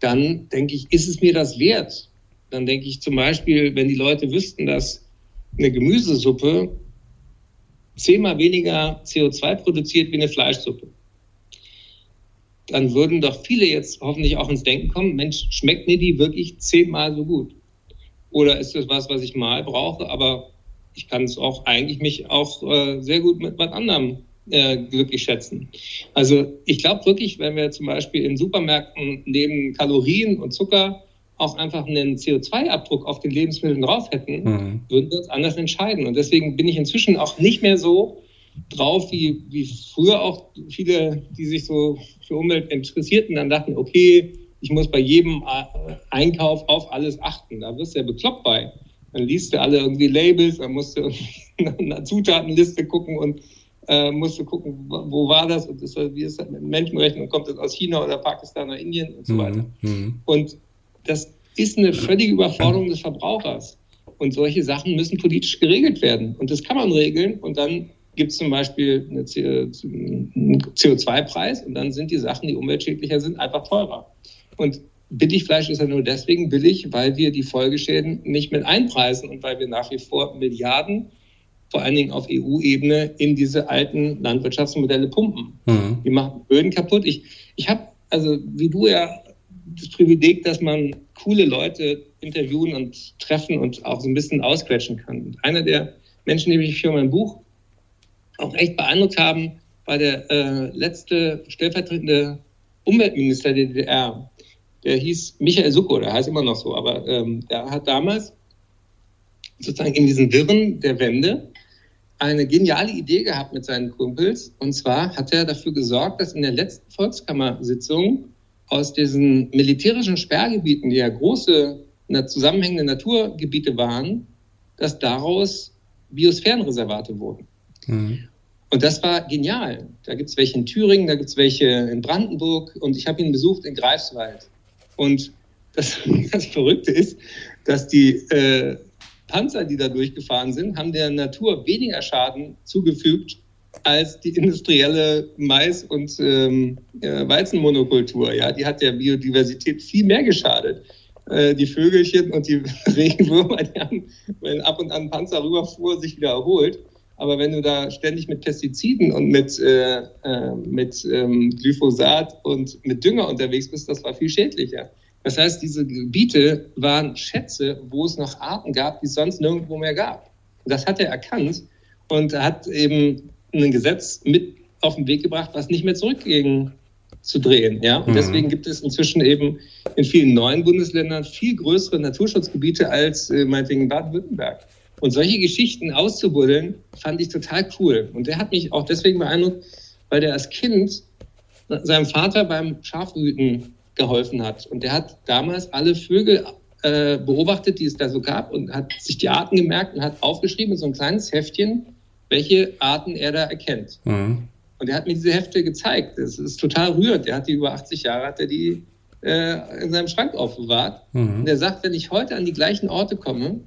dann denke ich, ist es mir das wert? Dann denke ich zum Beispiel, wenn die Leute wüssten, dass eine Gemüsesuppe zehnmal weniger CO2 produziert wie eine Fleischsuppe, dann würden doch viele jetzt hoffentlich auch ins Denken kommen, Mensch, schmeckt mir die wirklich zehnmal so gut? Oder ist das was, was ich mal brauche, aber ich kann es auch eigentlich mich auch äh, sehr gut mit was anderem äh, glücklich schätzen. Also ich glaube wirklich, wenn wir zum Beispiel in Supermärkten neben Kalorien und Zucker auch einfach einen CO2-Abdruck auf den Lebensmitteln drauf hätten, mhm. würden wir uns anders entscheiden. Und deswegen bin ich inzwischen auch nicht mehr so drauf, wie, wie früher auch viele, die sich so für Umwelt interessierten, dann dachten, okay, ich muss bei jedem äh, Einkauf auf alles achten. Da wirst du ja bekloppt bei. Dann liest du alle irgendwie Labels, dann musst du einer Zutatenliste gucken und äh, musst du gucken, wo war das und ist, wie ist das mit Menschenrechten und kommt das aus China oder Pakistan oder Indien und so mhm, weiter. Mhm. Und das ist eine völlige Überforderung des Verbrauchers. Und solche Sachen müssen politisch geregelt werden. Und das kann man regeln und dann gibt es zum Beispiel einen CO2-Preis und dann sind die Sachen, die umweltschädlicher sind, einfach teurer. Und Billigfleisch ist ja nur deswegen billig, weil wir die Folgeschäden nicht mit einpreisen und weil wir nach wie vor Milliarden, vor allen Dingen auf EU-Ebene, in diese alten Landwirtschaftsmodelle pumpen. Mhm. Die machen Böden kaputt. Ich, ich habe, also wie du ja, das Privileg, dass man coole Leute interviewen und treffen und auch so ein bisschen ausquetschen kann. Und einer der Menschen, die mich für mein Buch auch echt beeindruckt haben, war der äh, letzte stellvertretende Umweltminister der DDR. Der hieß Michael Sucko, der heißt immer noch so, aber ähm, der hat damals sozusagen in diesen Wirren der Wende eine geniale Idee gehabt mit seinen Kumpels. Und zwar hat er dafür gesorgt, dass in der letzten Volkskammersitzung aus diesen militärischen Sperrgebieten, die ja große zusammenhängende Naturgebiete waren, dass daraus Biosphärenreservate wurden. Mhm. Und das war genial. Da gibt es welche in Thüringen, da gibt es welche in Brandenburg und ich habe ihn besucht in Greifswald. Und das, das Verrückte ist, dass die äh, Panzer, die da durchgefahren sind, haben der Natur weniger Schaden zugefügt als die industrielle Mais- und ähm, äh, Weizenmonokultur. Ja, die hat der Biodiversität viel mehr geschadet. Äh, die Vögelchen und die Regenwürmer, die haben, wenn ab und an ein Panzer rüberfuhr, sich wieder erholt. Aber wenn du da ständig mit Pestiziden und mit, äh, äh, mit ähm, Glyphosat und mit Dünger unterwegs bist, das war viel schädlicher. Das heißt, diese Gebiete waren Schätze, wo es noch Arten gab, die es sonst nirgendwo mehr gab. Und das hat er erkannt und hat eben ein Gesetz mit auf den Weg gebracht, was nicht mehr zurückging zu drehen. Ja? Und mhm. deswegen gibt es inzwischen eben in vielen neuen Bundesländern viel größere Naturschutzgebiete als äh, meinetwegen Baden-Württemberg. Und solche Geschichten auszubuddeln, fand ich total cool. Und der hat mich auch deswegen beeindruckt, weil der als Kind seinem Vater beim Schafhüten geholfen hat. Und der hat damals alle Vögel äh, beobachtet, die es da so gab und hat sich die Arten gemerkt und hat aufgeschrieben in so ein kleines Heftchen, welche Arten er da erkennt. Mhm. Und er hat mir diese Hefte gezeigt. Das ist total rührend. Er hat die über 80 Jahre, hat er die äh, in seinem Schrank aufbewahrt. Mhm. Und er sagt, wenn ich heute an die gleichen Orte komme,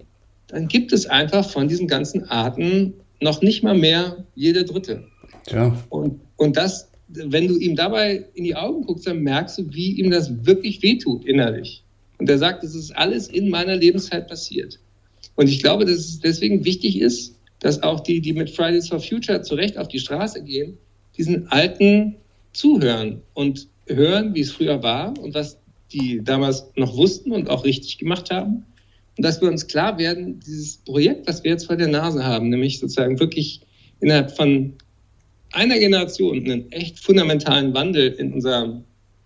dann gibt es einfach von diesen ganzen Arten noch nicht mal mehr jede dritte. Ja. Und, und das wenn du ihm dabei in die Augen guckst, dann merkst du, wie ihm das wirklich wehtut innerlich. Und er sagt, das ist alles in meiner Lebenszeit passiert. Und ich glaube, dass es deswegen wichtig ist, dass auch die, die mit Fridays for Future zu Recht auf die Straße gehen, diesen Alten zuhören und hören, wie es früher war und was die damals noch wussten und auch richtig gemacht haben. Und dass wir uns klar werden, dieses Projekt, was wir jetzt vor der Nase haben, nämlich sozusagen wirklich innerhalb von einer Generation einen echt fundamentalen Wandel in unserem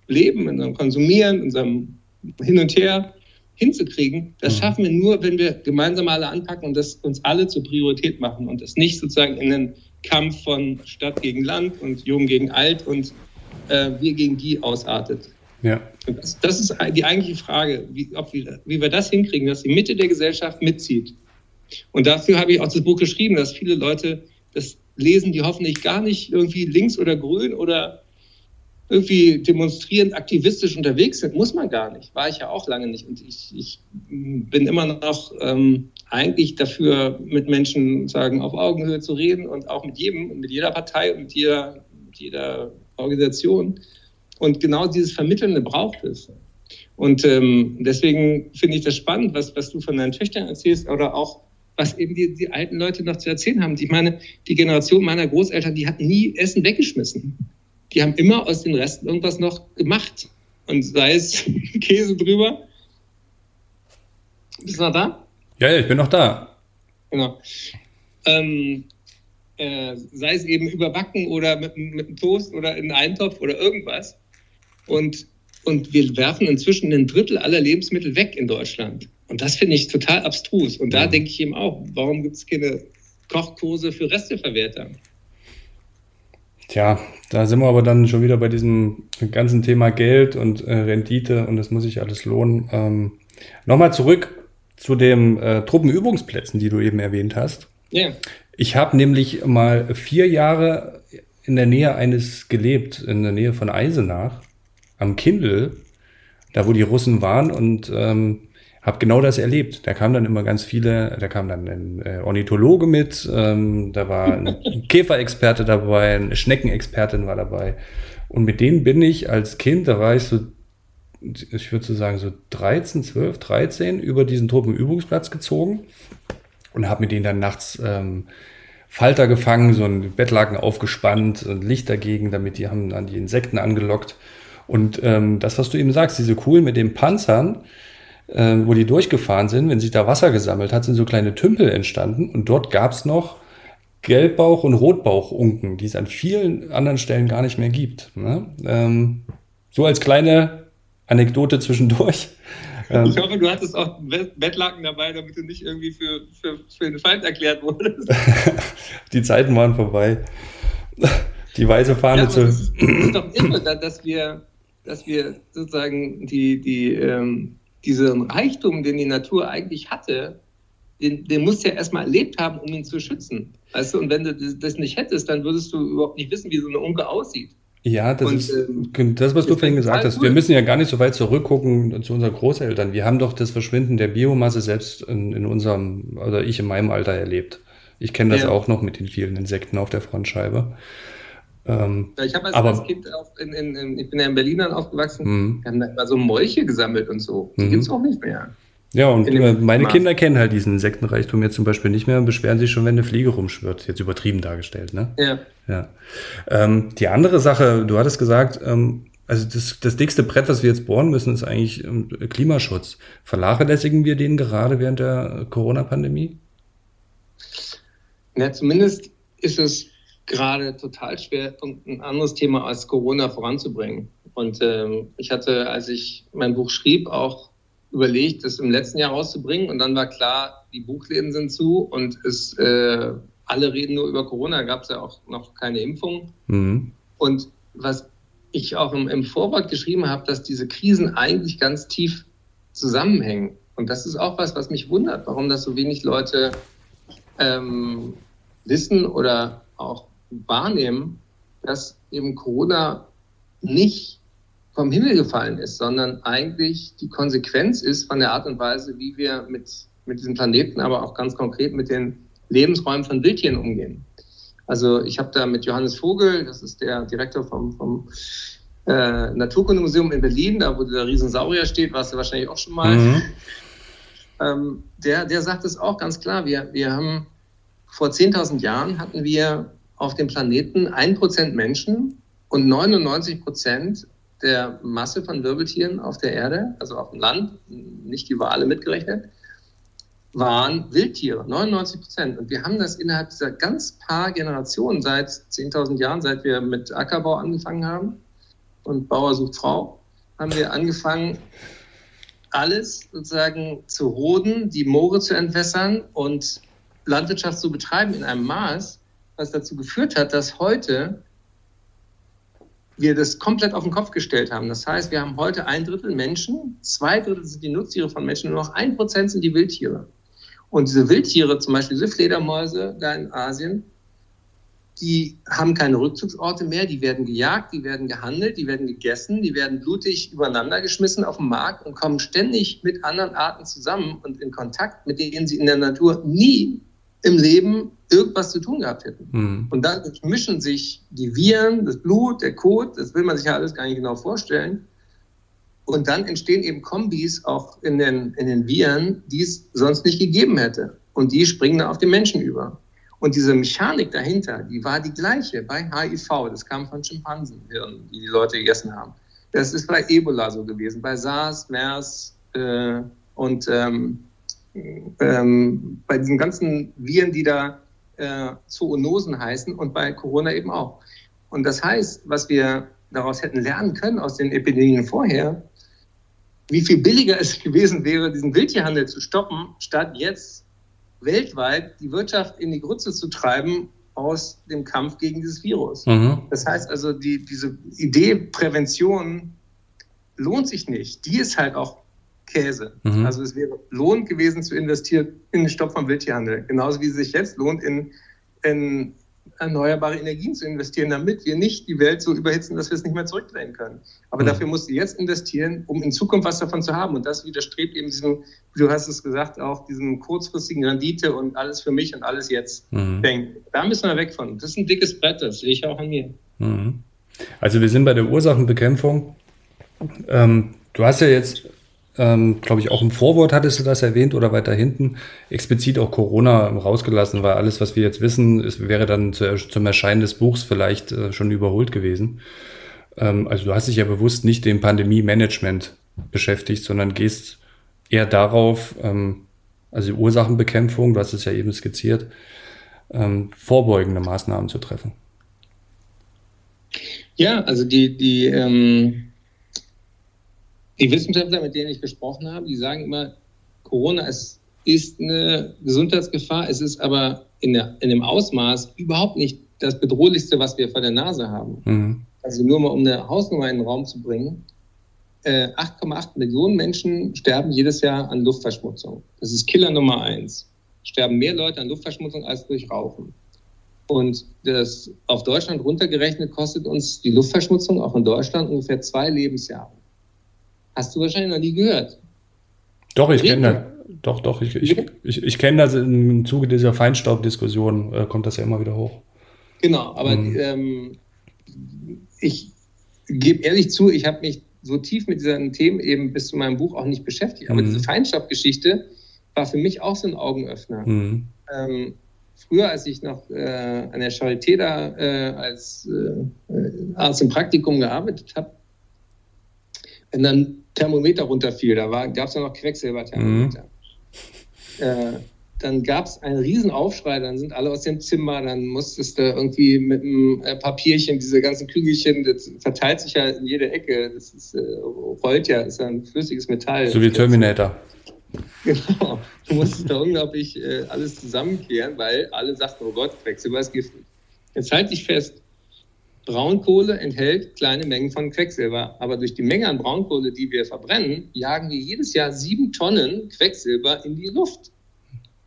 Leben, in unserem Konsumieren, in unserem Hin und Her hinzukriegen, das mhm. schaffen wir nur, wenn wir gemeinsam alle anpacken und das uns alle zur Priorität machen und das nicht sozusagen in einen Kampf von Stadt gegen Land und Jung gegen Alt und äh, wir gegen die ausartet. Ja. Das, das, ist die eigentliche Frage, wie, ob wir, wie wir das hinkriegen, dass die Mitte der Gesellschaft mitzieht. Und dafür habe ich auch das Buch geschrieben, dass viele Leute das lesen, die hoffentlich gar nicht irgendwie links oder grün oder irgendwie demonstrierend aktivistisch unterwegs sind, muss man gar nicht. War ich ja auch lange nicht. Und ich, ich bin immer noch ähm, eigentlich dafür, mit Menschen sagen, auf Augenhöhe zu reden und auch mit jedem und mit jeder Partei und mit jeder, mit jeder Organisation. Und genau dieses Vermittelnde braucht es. Und ähm, deswegen finde ich das spannend, was, was du von deinen Töchtern erzählst oder auch was eben die, die alten Leute noch zu erzählen haben. Ich meine, die Generation meiner Großeltern, die hat nie Essen weggeschmissen. Die haben immer aus den Resten irgendwas noch gemacht. Und sei es Käse drüber. Bist du noch da? Ja, ja, ich bin noch da. Genau. Ähm, äh, sei es eben überbacken oder mit, mit einem Toast oder in einen Eintopf oder irgendwas. Und, und wir werfen inzwischen ein Drittel aller Lebensmittel weg in Deutschland. Und das finde ich total abstrus. Und da ja. denke ich eben auch, warum gibt es keine Kochkurse für Resteverwerter? Tja, da sind wir aber dann schon wieder bei diesem ganzen Thema Geld und äh, Rendite und das muss sich alles lohnen. Ähm, Nochmal zurück zu den äh, Truppenübungsplätzen, die du eben erwähnt hast. Ja. Ich habe nämlich mal vier Jahre in der Nähe eines gelebt, in der Nähe von Eisenach, am Kindl, da wo die Russen waren und ähm, habe genau das erlebt. Da kamen dann immer ganz viele, da kam dann ein äh, Ornithologe mit, ähm, da war ein Käferexperte dabei, eine Schneckenexpertin war dabei. Und mit denen bin ich als Kind, da war ich so, ich würde so sagen, so 13, 12, 13 über diesen Truppenübungsplatz gezogen und habe mit denen dann nachts ähm, Falter gefangen, so ein Bettlaken aufgespannt und Licht dagegen, damit die haben dann die Insekten angelockt. Und ähm, das, was du eben sagst, diese coolen mit den Panzern, äh, wo die durchgefahren sind, wenn sich da Wasser gesammelt hat, sind so kleine Tümpel entstanden und dort gab es noch Gelbbauch- und Rotbauchunken, die es an vielen anderen Stellen gar nicht mehr gibt. Ne? Ähm, so als kleine Anekdote zwischendurch. Ähm, ich hoffe, du hattest auch Bettlaken dabei, damit du nicht irgendwie für, für, für den Feind erklärt wurdest. die Zeiten waren vorbei. Die weiße Fahne ja, zu. Es ist, ist doch immer, dass wir, dass wir sozusagen die, die, ähm, diesen Reichtum, den die Natur eigentlich hatte, den, den musst du ja erstmal erlebt haben, um ihn zu schützen. Weißt du, und wenn du das nicht hättest, dann würdest du überhaupt nicht wissen, wie so eine Unke aussieht. Ja, das und, ist ähm, das, was du vorhin gesagt hast. Cool. Wir müssen ja gar nicht so weit zurückgucken zu unseren Großeltern. Wir haben doch das Verschwinden der Biomasse selbst in, in unserem, oder ich in meinem Alter erlebt. Ich kenne das ja. auch noch mit den vielen Insekten auf der Frontscheibe. Ähm, ich habe als, aber, als Kind in, in, in, ich bin ja in Berlin dann aufgewachsen, mhm. wir haben da immer so Molche gesammelt und so. Die mhm. gibt es auch nicht mehr. Ja, und meine Maß. Kinder kennen halt diesen Insektenreichtum jetzt zum Beispiel nicht mehr und beschweren sich schon, wenn eine Fliege rumschwirrt. Jetzt übertrieben dargestellt, ne? Ja. ja. Ähm, die andere Sache, du hattest gesagt, ähm, also das, das dickste Brett, was wir jetzt bohren müssen, ist eigentlich ähm, Klimaschutz. Vernachlässigen wir den gerade während der Corona-Pandemie? Ja, zumindest ist es gerade total schwer, ein anderes Thema als Corona voranzubringen. Und ähm, ich hatte, als ich mein Buch schrieb, auch überlegt, das im letzten Jahr rauszubringen. Und dann war klar, die Buchläden sind zu und es, äh, alle reden nur über Corona, gab es ja auch noch keine Impfung. Mhm. Und was ich auch im, im Vorwort geschrieben habe, dass diese Krisen eigentlich ganz tief zusammenhängen. Und das ist auch was, was mich wundert, warum das so wenig Leute ähm, wissen oder auch wahrnehmen, dass eben Corona nicht vom Himmel gefallen ist, sondern eigentlich die Konsequenz ist von der Art und Weise, wie wir mit, mit diesem Planeten, aber auch ganz konkret mit den Lebensräumen von Wildtieren umgehen. Also ich habe da mit Johannes Vogel, das ist der Direktor vom, vom äh, Naturkundemuseum in Berlin, da wo der Riesensaurier steht, warst du wahrscheinlich auch schon mal. Mhm. Ähm, der, der sagt es auch ganz klar. Wir, wir haben vor 10.000 Jahren hatten wir auf dem Planeten ein Prozent Menschen und 99 Prozent der Masse von Wirbeltieren auf der Erde, also auf dem Land, nicht die Wale mitgerechnet, waren Wildtiere, 99 Prozent. Und wir haben das innerhalb dieser ganz paar Generationen, seit 10.000 Jahren, seit wir mit Ackerbau angefangen haben und Bauer sucht Frau, haben wir angefangen, alles sozusagen zu roden, die Moore zu entwässern und Landwirtschaft zu betreiben in einem Maß, was dazu geführt hat, dass heute wir das komplett auf den Kopf gestellt haben. Das heißt, wir haben heute ein Drittel Menschen, zwei Drittel sind die Nutztiere von Menschen, nur noch ein Prozent sind die Wildtiere. Und diese Wildtiere, zum Beispiel diese Fledermäuse da in Asien, die haben keine Rückzugsorte mehr, die werden gejagt, die werden gehandelt, die werden gegessen, die werden blutig übereinander geschmissen auf dem Markt und kommen ständig mit anderen Arten zusammen und in Kontakt, mit denen sie in der Natur nie im Leben irgendwas zu tun gehabt hätten. Mhm. Und dann mischen sich die Viren, das Blut, der Kot, das will man sich ja alles gar nicht genau vorstellen. Und dann entstehen eben Kombis auch in den, in den Viren, die es sonst nicht gegeben hätte. Und die springen dann auf den Menschen über. Und diese Mechanik dahinter, die war die gleiche bei HIV. Das kam von Schimpansenhirnen, die die Leute gegessen haben. Das ist bei Ebola so gewesen, bei SARS, MERS äh, und ähm, ähm, bei diesen ganzen Viren, die da äh, Zoonosen heißen und bei Corona eben auch. Und das heißt, was wir daraus hätten lernen können aus den Epidemien vorher, wie viel billiger es gewesen wäre, diesen Wildtierhandel zu stoppen, statt jetzt weltweit die Wirtschaft in die Grütze zu treiben aus dem Kampf gegen dieses Virus. Mhm. Das heißt also, die, diese Idee Prävention lohnt sich nicht. Die ist halt auch Käse. Mhm. Also es wäre lohnt gewesen zu investieren in den Stopp vom Wildtierhandel. Genauso wie es sich jetzt lohnt, in, in erneuerbare Energien zu investieren, damit wir nicht die Welt so überhitzen, dass wir es nicht mehr zurückdrehen können. Aber mhm. dafür musst du jetzt investieren, um in Zukunft was davon zu haben. Und das widerstrebt eben diesem, du hast es gesagt, auch diesem kurzfristigen Rendite und alles für mich und alles jetzt mhm. denken. Da müssen wir weg von. Das ist ein dickes Brett, das sehe ich auch an mir. Mhm. Also wir sind bei der Ursachenbekämpfung. Ähm, du hast ja jetzt ähm, glaube ich, auch im Vorwort hattest du das erwähnt oder weiter hinten, explizit auch Corona rausgelassen, weil alles, was wir jetzt wissen, ist, wäre dann zu, zum Erscheinen des Buchs vielleicht äh, schon überholt gewesen. Ähm, also du hast dich ja bewusst nicht dem Pandemie-Management beschäftigt, sondern gehst eher darauf, ähm, also Ursachenbekämpfung, du hast es ja eben skizziert, ähm, vorbeugende Maßnahmen zu treffen? Ja, also die, die, ähm, die Wissenschaftler, mit denen ich gesprochen habe, die sagen immer, Corona ist, ist eine Gesundheitsgefahr, es ist aber in, der, in dem Ausmaß überhaupt nicht das Bedrohlichste, was wir vor der Nase haben. Mhm. Also nur mal um eine Hausnummer in den Raum zu bringen. 8,8 äh, Millionen Menschen sterben jedes Jahr an Luftverschmutzung. Das ist Killer Nummer eins. Sterben mehr Leute an Luftverschmutzung als durch Rauchen. Und das auf Deutschland runtergerechnet kostet uns die Luftverschmutzung auch in Deutschland ungefähr zwei Lebensjahre. Hast du wahrscheinlich noch nie gehört. Doch, ich kenne das. Doch, doch, ich, ich, ich, ich kenne das im Zuge dieser Feinstaubdiskussion, äh, kommt das ja immer wieder hoch. Genau, aber mhm. ähm, ich gebe ehrlich zu, ich habe mich so tief mit diesen Themen eben bis zu meinem Buch auch nicht beschäftigt. Aber mhm. diese Feinstaubgeschichte war für mich auch so ein Augenöffner. Mhm. Ähm, früher, als ich noch äh, an der Charité da äh, als äh, Arzt im Praktikum gearbeitet habe, wenn dann Thermometer runterfiel, da gab es ja noch Quecksilberthermometer. Mhm. Äh, dann gab es einen riesen Aufschrei, dann sind alle aus dem Zimmer, dann musstest du irgendwie mit einem äh, Papierchen, diese ganzen Kügelchen, das verteilt sich ja in jede Ecke, das ist, äh, rollt ja, ist ja ein flüssiges Metall. So wie Terminator. Genau, du musstest da unglaublich äh, alles zusammenkehren, weil alle sagten, oh Gott, Quecksilber ist giftig. Jetzt halte ich fest, Braunkohle enthält kleine Mengen von Quecksilber, aber durch die Menge an Braunkohle, die wir verbrennen, jagen wir jedes Jahr sieben Tonnen Quecksilber in die Luft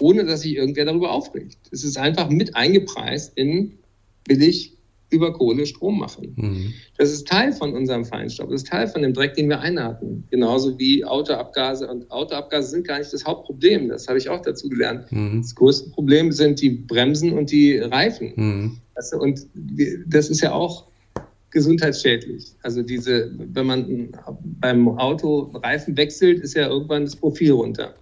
ohne dass sich irgendwer darüber aufregt. Es ist einfach mit eingepreist in billig über Kohle Strom machen. Mhm. Das ist Teil von unserem Feinstaub, das ist Teil von dem Dreck, den wir einatmen. Genauso wie Autoabgase. Und Autoabgase sind gar nicht das Hauptproblem, das habe ich auch dazu gelernt. Mhm. Das größte Problem sind die Bremsen und die Reifen. Mhm. Und das ist ja auch gesundheitsschädlich. Also diese, wenn man beim Auto Reifen wechselt, ist ja irgendwann das Profil runter.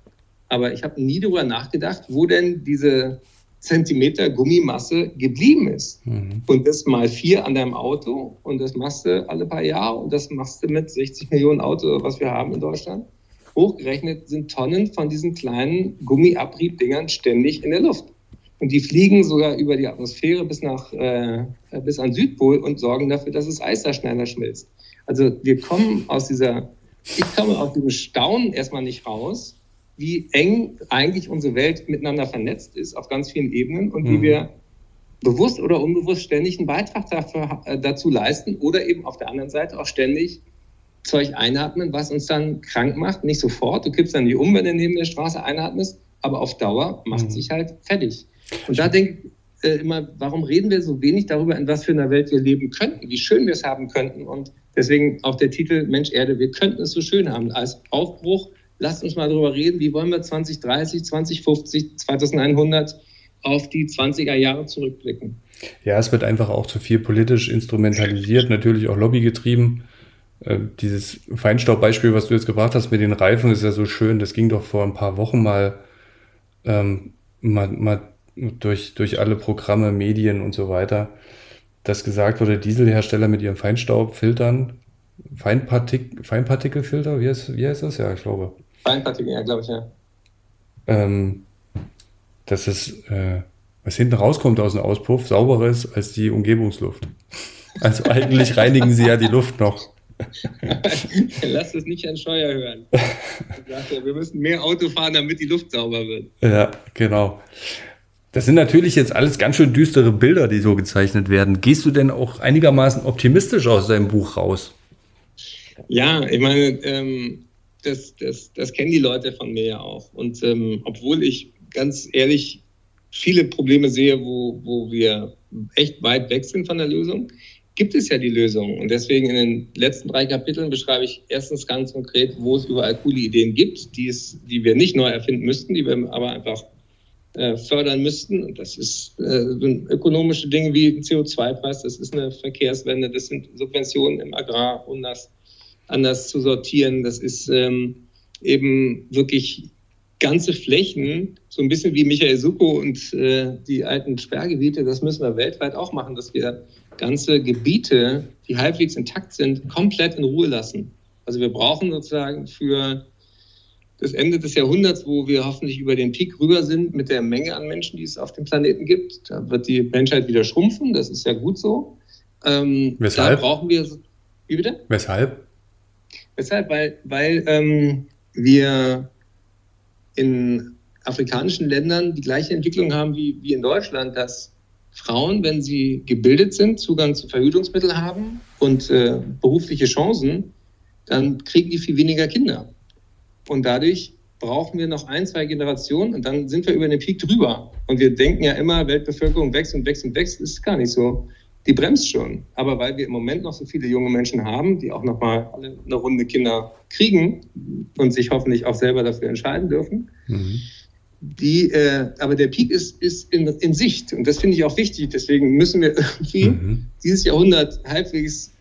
Aber ich habe nie darüber nachgedacht, wo denn diese Zentimeter Gummimasse geblieben ist. Mhm. Und das mal vier an deinem Auto und das machst du alle paar Jahre und das machst du mit 60 Millionen Autos, was wir haben in Deutschland. Hochgerechnet sind Tonnen von diesen kleinen Gummiabriebdingern ständig in der Luft. Und die fliegen sogar über die Atmosphäre bis nach äh, bis an Südpol und sorgen dafür, dass das Eis da schneller schmilzt. Also wir kommen aus dieser, ich komme aus diesem Staunen erstmal nicht raus, wie eng eigentlich unsere Welt miteinander vernetzt ist auf ganz vielen Ebenen und mhm. wie wir bewusst oder unbewusst ständig einen Beitrag dafür, äh, dazu leisten oder eben auf der anderen Seite auch ständig Zeug einatmen, was uns dann krank macht. Nicht sofort, du kippst dann die um, wenn du neben der Straße einatmest, aber auf Dauer macht mhm. sich halt fertig. Und da denke ich äh, immer, warum reden wir so wenig darüber, in was für einer Welt wir leben könnten, wie schön wir es haben könnten und deswegen auch der Titel Mensch Erde, wir könnten es so schön haben als Aufbruch lasst uns mal darüber reden, wie wollen wir 2030, 2050, 2100 auf die 20er Jahre zurückblicken. Ja, es wird einfach auch zu viel politisch instrumentalisiert, natürlich auch lobbygetrieben. Äh, dieses Feinstaubbeispiel, was du jetzt gebracht hast mit den Reifen, ist ja so schön. Das ging doch vor ein paar Wochen mal, ähm, mal, mal durch, durch alle Programme, Medien und so weiter, dass gesagt wurde, Dieselhersteller mit ihren Feinstaubfiltern, Feinpartik Feinpartikelfilter, wie heißt, wie heißt das? Ja, ich glaube. Feinpartikel, ja, glaube ich, ja. Ähm, dass es, äh, was hinten rauskommt aus dem Auspuff, sauberer ist als die Umgebungsluft. Also eigentlich reinigen sie ja die Luft noch. Lass es nicht an Scheuer hören. wir müssen mehr Auto fahren, damit die Luft sauber wird. Ja, genau. Das sind natürlich jetzt alles ganz schön düstere Bilder, die so gezeichnet werden. Gehst du denn auch einigermaßen optimistisch aus deinem Buch raus? Ja, ich meine, ähm, das, das, das kennen die Leute von mir ja auch. Und ähm, obwohl ich ganz ehrlich viele Probleme sehe, wo, wo wir echt weit weg sind von der Lösung, gibt es ja die Lösung. Und deswegen in den letzten drei Kapiteln beschreibe ich erstens ganz konkret, wo es überall coole Ideen gibt, die, es, die wir nicht neu erfinden müssten, die wir aber einfach fördern müssten. Und das ist, äh, sind ökonomische Dinge wie ein CO2-Preis, das ist eine Verkehrswende, das sind Subventionen im Agrar und das anders zu sortieren. Das ist ähm, eben wirklich ganze Flächen, so ein bisschen wie Michael Suko und äh, die alten Sperrgebiete, das müssen wir weltweit auch machen, dass wir ganze Gebiete, die halbwegs intakt sind, komplett in Ruhe lassen. Also wir brauchen sozusagen für das Ende des Jahrhunderts, wo wir hoffentlich über den Peak rüber sind mit der Menge an Menschen, die es auf dem Planeten gibt. Da wird die Menschheit wieder schrumpfen, das ist ja gut so. Ähm, Weshalb? Da brauchen wir. Wie bitte? Weshalb? Weshalb? Weil, weil ähm, wir in afrikanischen Ländern die gleiche Entwicklung haben wie, wie in Deutschland, dass Frauen, wenn sie gebildet sind, Zugang zu Verhütungsmitteln haben und äh, berufliche Chancen, dann kriegen die viel weniger Kinder. Und dadurch brauchen wir noch ein, zwei Generationen und dann sind wir über den Peak drüber. Und wir denken ja immer, Weltbevölkerung wächst und wächst und wächst. Das ist gar nicht so. Die bremst schon. Aber weil wir im Moment noch so viele junge Menschen haben, die auch noch mal alle eine Runde Kinder kriegen und sich hoffentlich auch selber dafür entscheiden dürfen, mhm. die, äh, aber der Peak ist, ist in, in Sicht. Und das finde ich auch wichtig. Deswegen müssen wir irgendwie mhm. dieses Jahrhundert halbwegs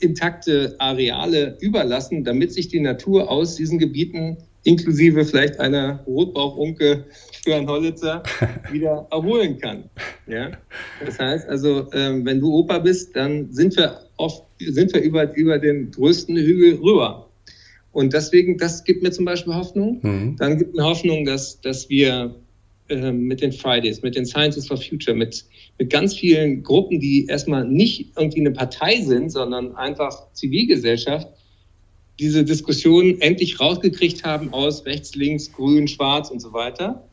intakte Areale überlassen, damit sich die Natur aus diesen Gebieten inklusive vielleicht einer Rotbauchunke für einen Hollitzer wieder erholen kann. Ja? Das heißt also, ähm, wenn du Opa bist, dann sind wir oft sind wir über, über den größten Hügel rüber. Und deswegen, das gibt mir zum Beispiel Hoffnung. Mhm. Dann gibt mir Hoffnung, dass, dass wir äh, mit den Fridays, mit den Scientists for Future, mit, mit ganz vielen Gruppen, die erstmal nicht irgendwie eine Partei sind, sondern einfach Zivilgesellschaft, diese Diskussion endlich rausgekriegt haben aus rechts, links, grün, schwarz und so weiter.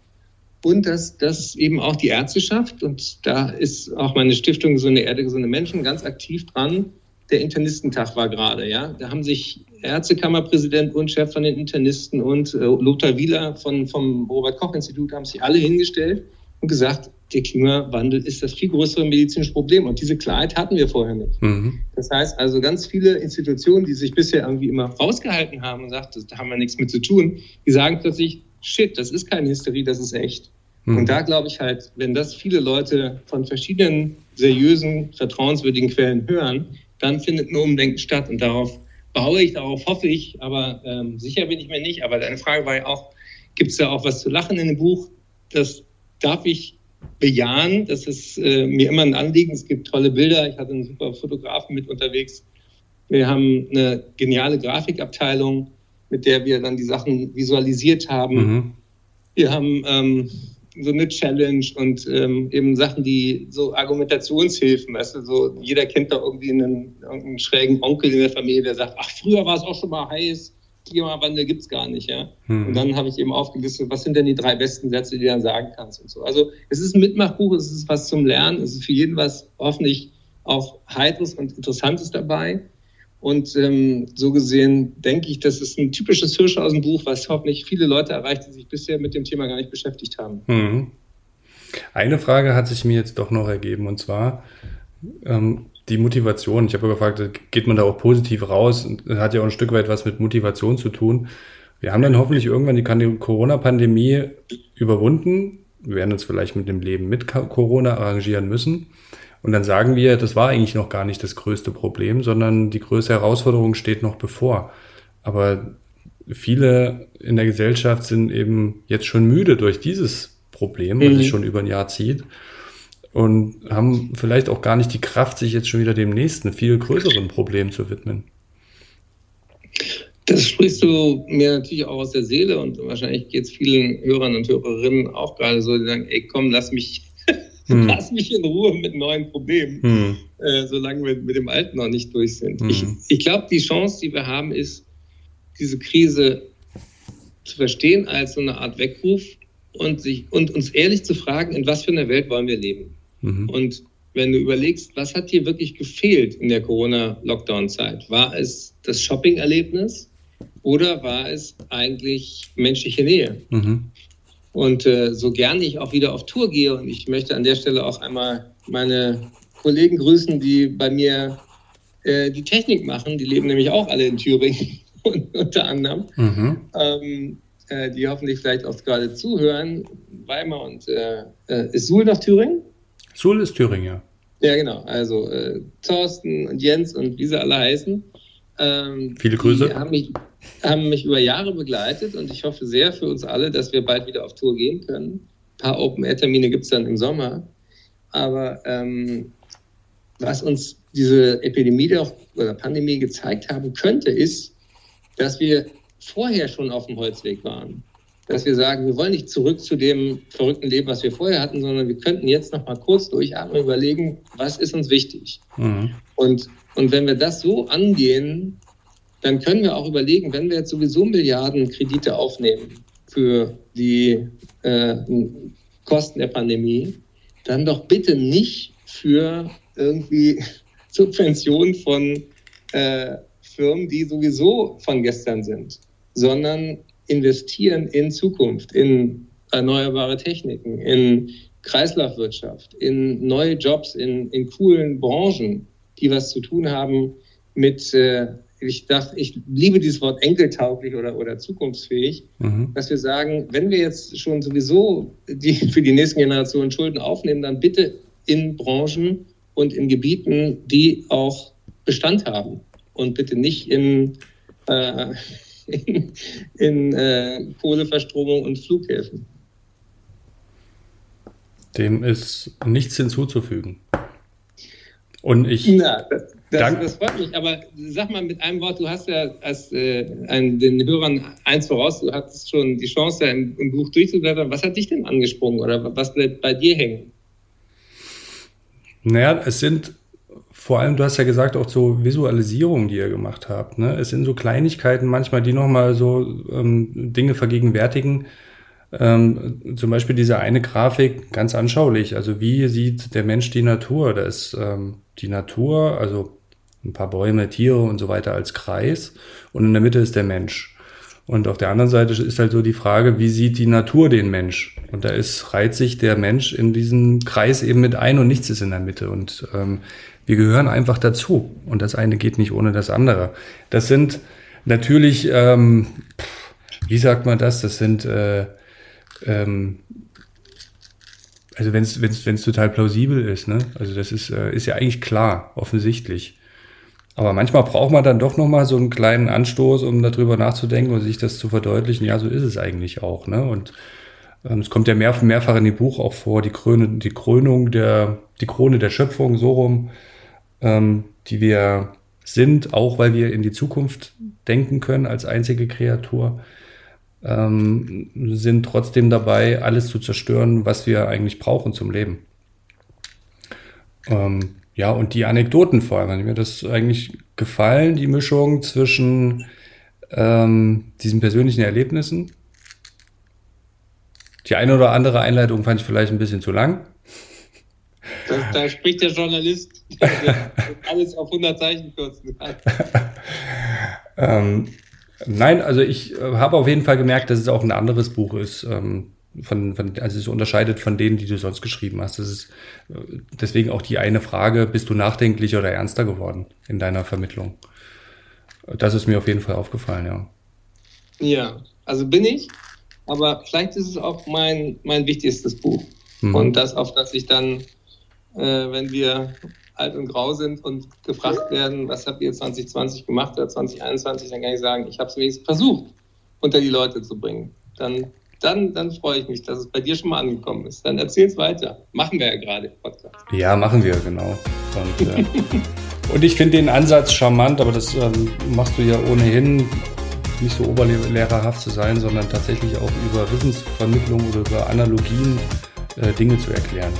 Und dass, dass eben auch die Ärzteschaft, und da ist auch meine Stiftung eine Erde, gesunde Menschen ganz aktiv dran. Der Internistentag war gerade, ja. Da haben sich Ärztekammerpräsident und Chef von den Internisten und äh, Lothar Wieler von, vom Robert-Koch-Institut haben sich alle hingestellt und gesagt, der Klimawandel ist das viel größere medizinische Problem. Und diese Klarheit hatten wir vorher nicht. Mhm. Das heißt also, ganz viele Institutionen, die sich bisher irgendwie immer rausgehalten haben und sagt, da haben wir nichts mit zu tun, die sagen plötzlich, shit, das ist keine Hysterie, das ist echt. Mhm. Und da glaube ich halt, wenn das viele Leute von verschiedenen seriösen, vertrauenswürdigen Quellen hören, dann findet ein Umdenken statt. Und darauf baue ich, darauf hoffe ich, aber ähm, sicher bin ich mir nicht. Aber deine Frage war ja auch, gibt es da auch was zu lachen in dem Buch? Das darf ich bejahen. Das ist äh, mir immer ein Anliegen. Es gibt tolle Bilder. Ich hatte einen super Fotografen mit unterwegs. Wir haben eine geniale Grafikabteilung, mit der wir dann die Sachen visualisiert haben. Mhm. Wir haben ähm, so eine Challenge und ähm, eben Sachen, die so Argumentationshilfen, weißt du, so jeder kennt da irgendwie einen, einen schrägen Onkel in der Familie, der sagt, ach, früher war es auch schon mal heiß, Klimawandel gibt es gar nicht, ja. Hm. Und dann habe ich eben aufgelistet, was sind denn die drei besten Sätze, die du dann sagen kannst und so. Also es ist ein Mitmachbuch, es ist was zum Lernen, es ist für jeden was hoffentlich auch Heiteres und Interessantes dabei. Und ähm, so gesehen denke ich, das ist ein typisches Hirschhausen-Buch, was hoffentlich viele Leute erreicht, die sich bisher mit dem Thema gar nicht beschäftigt haben. Mhm. Eine Frage hat sich mir jetzt doch noch ergeben, und zwar ähm, die Motivation. Ich habe gefragt, geht man da auch positiv raus? Das hat ja auch ein Stück weit was mit Motivation zu tun. Wir haben dann hoffentlich irgendwann die Corona-Pandemie überwunden. Wir werden uns vielleicht mit dem Leben mit Corona arrangieren müssen. Und dann sagen wir, das war eigentlich noch gar nicht das größte Problem, sondern die größte Herausforderung steht noch bevor. Aber viele in der Gesellschaft sind eben jetzt schon müde durch dieses Problem, mhm. was sich schon über ein Jahr zieht und haben vielleicht auch gar nicht die Kraft, sich jetzt schon wieder dem nächsten, viel größeren Problem zu widmen. Das sprichst du mir natürlich auch aus der Seele und wahrscheinlich geht es vielen Hörern und Hörerinnen auch gerade so, die sagen, ey komm, lass mich hm. Lass mich in Ruhe mit neuen Problemen, hm. äh, solange wir mit dem Alten noch nicht durch sind. Hm. Ich, ich glaube, die Chance, die wir haben, ist, diese Krise zu verstehen als so eine Art Weckruf und, sich, und uns ehrlich zu fragen, in was für einer Welt wollen wir leben. Mhm. Und wenn du überlegst, was hat dir wirklich gefehlt in der Corona-Lockdown-Zeit? War es das Shopping-Erlebnis oder war es eigentlich menschliche Nähe? Mhm. Und äh, so gerne ich auch wieder auf Tour gehe, und ich möchte an der Stelle auch einmal meine Kollegen grüßen, die bei mir äh, die Technik machen, die leben nämlich auch alle in Thüringen unter anderem, mhm. ähm, äh, die hoffentlich vielleicht auch gerade zuhören. Weimar und äh, äh, ist Suhl noch Thüringen? Suhl ist Thüringen, ja. Ja, genau. Also äh, Thorsten und Jens und wie sie alle heißen. Ähm, Viele Grüße. Haben mich, haben mich über Jahre begleitet und ich hoffe sehr für uns alle, dass wir bald wieder auf Tour gehen können. Ein paar Open-Air-Termine gibt es dann im Sommer. Aber ähm, was uns diese Epidemie doch, oder Pandemie gezeigt haben könnte, ist, dass wir vorher schon auf dem Holzweg waren. Dass wir sagen, wir wollen nicht zurück zu dem verrückten Leben, was wir vorher hatten, sondern wir könnten jetzt noch mal kurz durchatmen und überlegen, was ist uns wichtig. Mhm. Und, und wenn wir das so angehen, dann können wir auch überlegen, wenn wir jetzt sowieso Milliarden Kredite aufnehmen für die äh, Kosten der Pandemie, dann doch bitte nicht für irgendwie Subventionen von äh, Firmen, die sowieso von gestern sind, sondern investieren in Zukunft, in erneuerbare Techniken, in Kreislaufwirtschaft, in neue Jobs, in, in coolen Branchen, die was zu tun haben mit, äh, ich dachte, ich liebe dieses Wort enkeltauglich oder, oder zukunftsfähig, mhm. dass wir sagen, wenn wir jetzt schon sowieso die, für die nächsten Generationen Schulden aufnehmen, dann bitte in Branchen und in Gebieten, die auch Bestand haben und bitte nicht in, äh, in, in äh, Kohleverstromung und Flughäfen. Dem ist nichts hinzuzufügen. Und ich. Na, das, das, das, freut mich, aber sag mal mit einem Wort, du hast ja als, äh, ein, den Hörern eins voraus, du hattest schon die Chance, im, im Buch durchzublättern. Was hat dich denn angesprungen oder was bleibt bei dir hängen? Naja, es sind vor allem, du hast ja gesagt, auch so Visualisierungen, die ihr gemacht habt. Ne? Es sind so Kleinigkeiten manchmal, die nochmal so ähm, Dinge vergegenwärtigen. Ähm, zum Beispiel diese eine Grafik, ganz anschaulich. Also wie sieht der Mensch die Natur? Da ist ähm, die Natur, also ein paar Bäume, Tiere und so weiter als Kreis und in der Mitte ist der Mensch. Und auf der anderen Seite ist halt so die Frage, wie sieht die Natur den Mensch? Und da ist, reiht sich der Mensch in diesen Kreis eben mit ein und nichts ist in der Mitte. Und ähm, wir gehören einfach dazu. Und das eine geht nicht ohne das andere. Das sind natürlich, ähm, wie sagt man das? Das sind, äh, ähm, also wenn es total plausibel ist, ne? Also das ist, äh, ist ja eigentlich klar, offensichtlich. Aber manchmal braucht man dann doch nochmal so einen kleinen Anstoß, um darüber nachzudenken und sich das zu verdeutlichen. Ja, so ist es eigentlich auch. Ne? Und ähm, es kommt ja mehr, mehrfach in dem Buch auch vor, die, Krone, die Krönung der, die Krone der Schöpfung, so rum ähm, die wir sind, auch weil wir in die Zukunft denken können als einzige Kreatur, ähm, sind trotzdem dabei, alles zu zerstören, was wir eigentlich brauchen zum Leben. Ähm, ja, und die Anekdoten vor allem, hat mir das eigentlich gefallen, die Mischung zwischen ähm, diesen persönlichen Erlebnissen. Die eine oder andere Einleitung fand ich vielleicht ein bisschen zu lang. Da, da spricht der Journalist, der alles auf 100 Zeichen kürzen kann. ähm, nein, also ich äh, habe auf jeden Fall gemerkt, dass es auch ein anderes Buch ist. Ähm, von, von, also es unterscheidet von denen, die du sonst geschrieben hast. Das ist äh, deswegen auch die eine Frage, bist du nachdenklicher oder ernster geworden in deiner Vermittlung? Das ist mir auf jeden Fall aufgefallen, ja. Ja, also bin ich, aber vielleicht ist es auch mein, mein wichtigstes Buch. Mhm. Und das, auf das ich dann äh, wenn wir alt und grau sind und gefragt werden, was habt ihr 2020 gemacht oder 2021, dann kann ich sagen, ich habe es wenigstens versucht, unter die Leute zu bringen. Dann, dann, dann freue ich mich, dass es bei dir schon mal angekommen ist. Dann erzähl es weiter. Machen wir ja gerade Podcast. Ja, machen wir, genau. Und, äh, und ich finde den Ansatz charmant, aber das ähm, machst du ja ohnehin nicht so oberlehrerhaft zu sein, sondern tatsächlich auch über Wissensvermittlung oder über Analogien äh, Dinge zu erklären.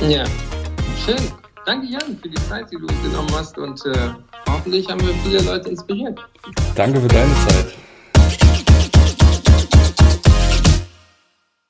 Ja, schön. Danke, Jan, für die Zeit, die du genommen hast und äh, hoffentlich haben wir viele Leute inspiriert. Danke für deine Zeit.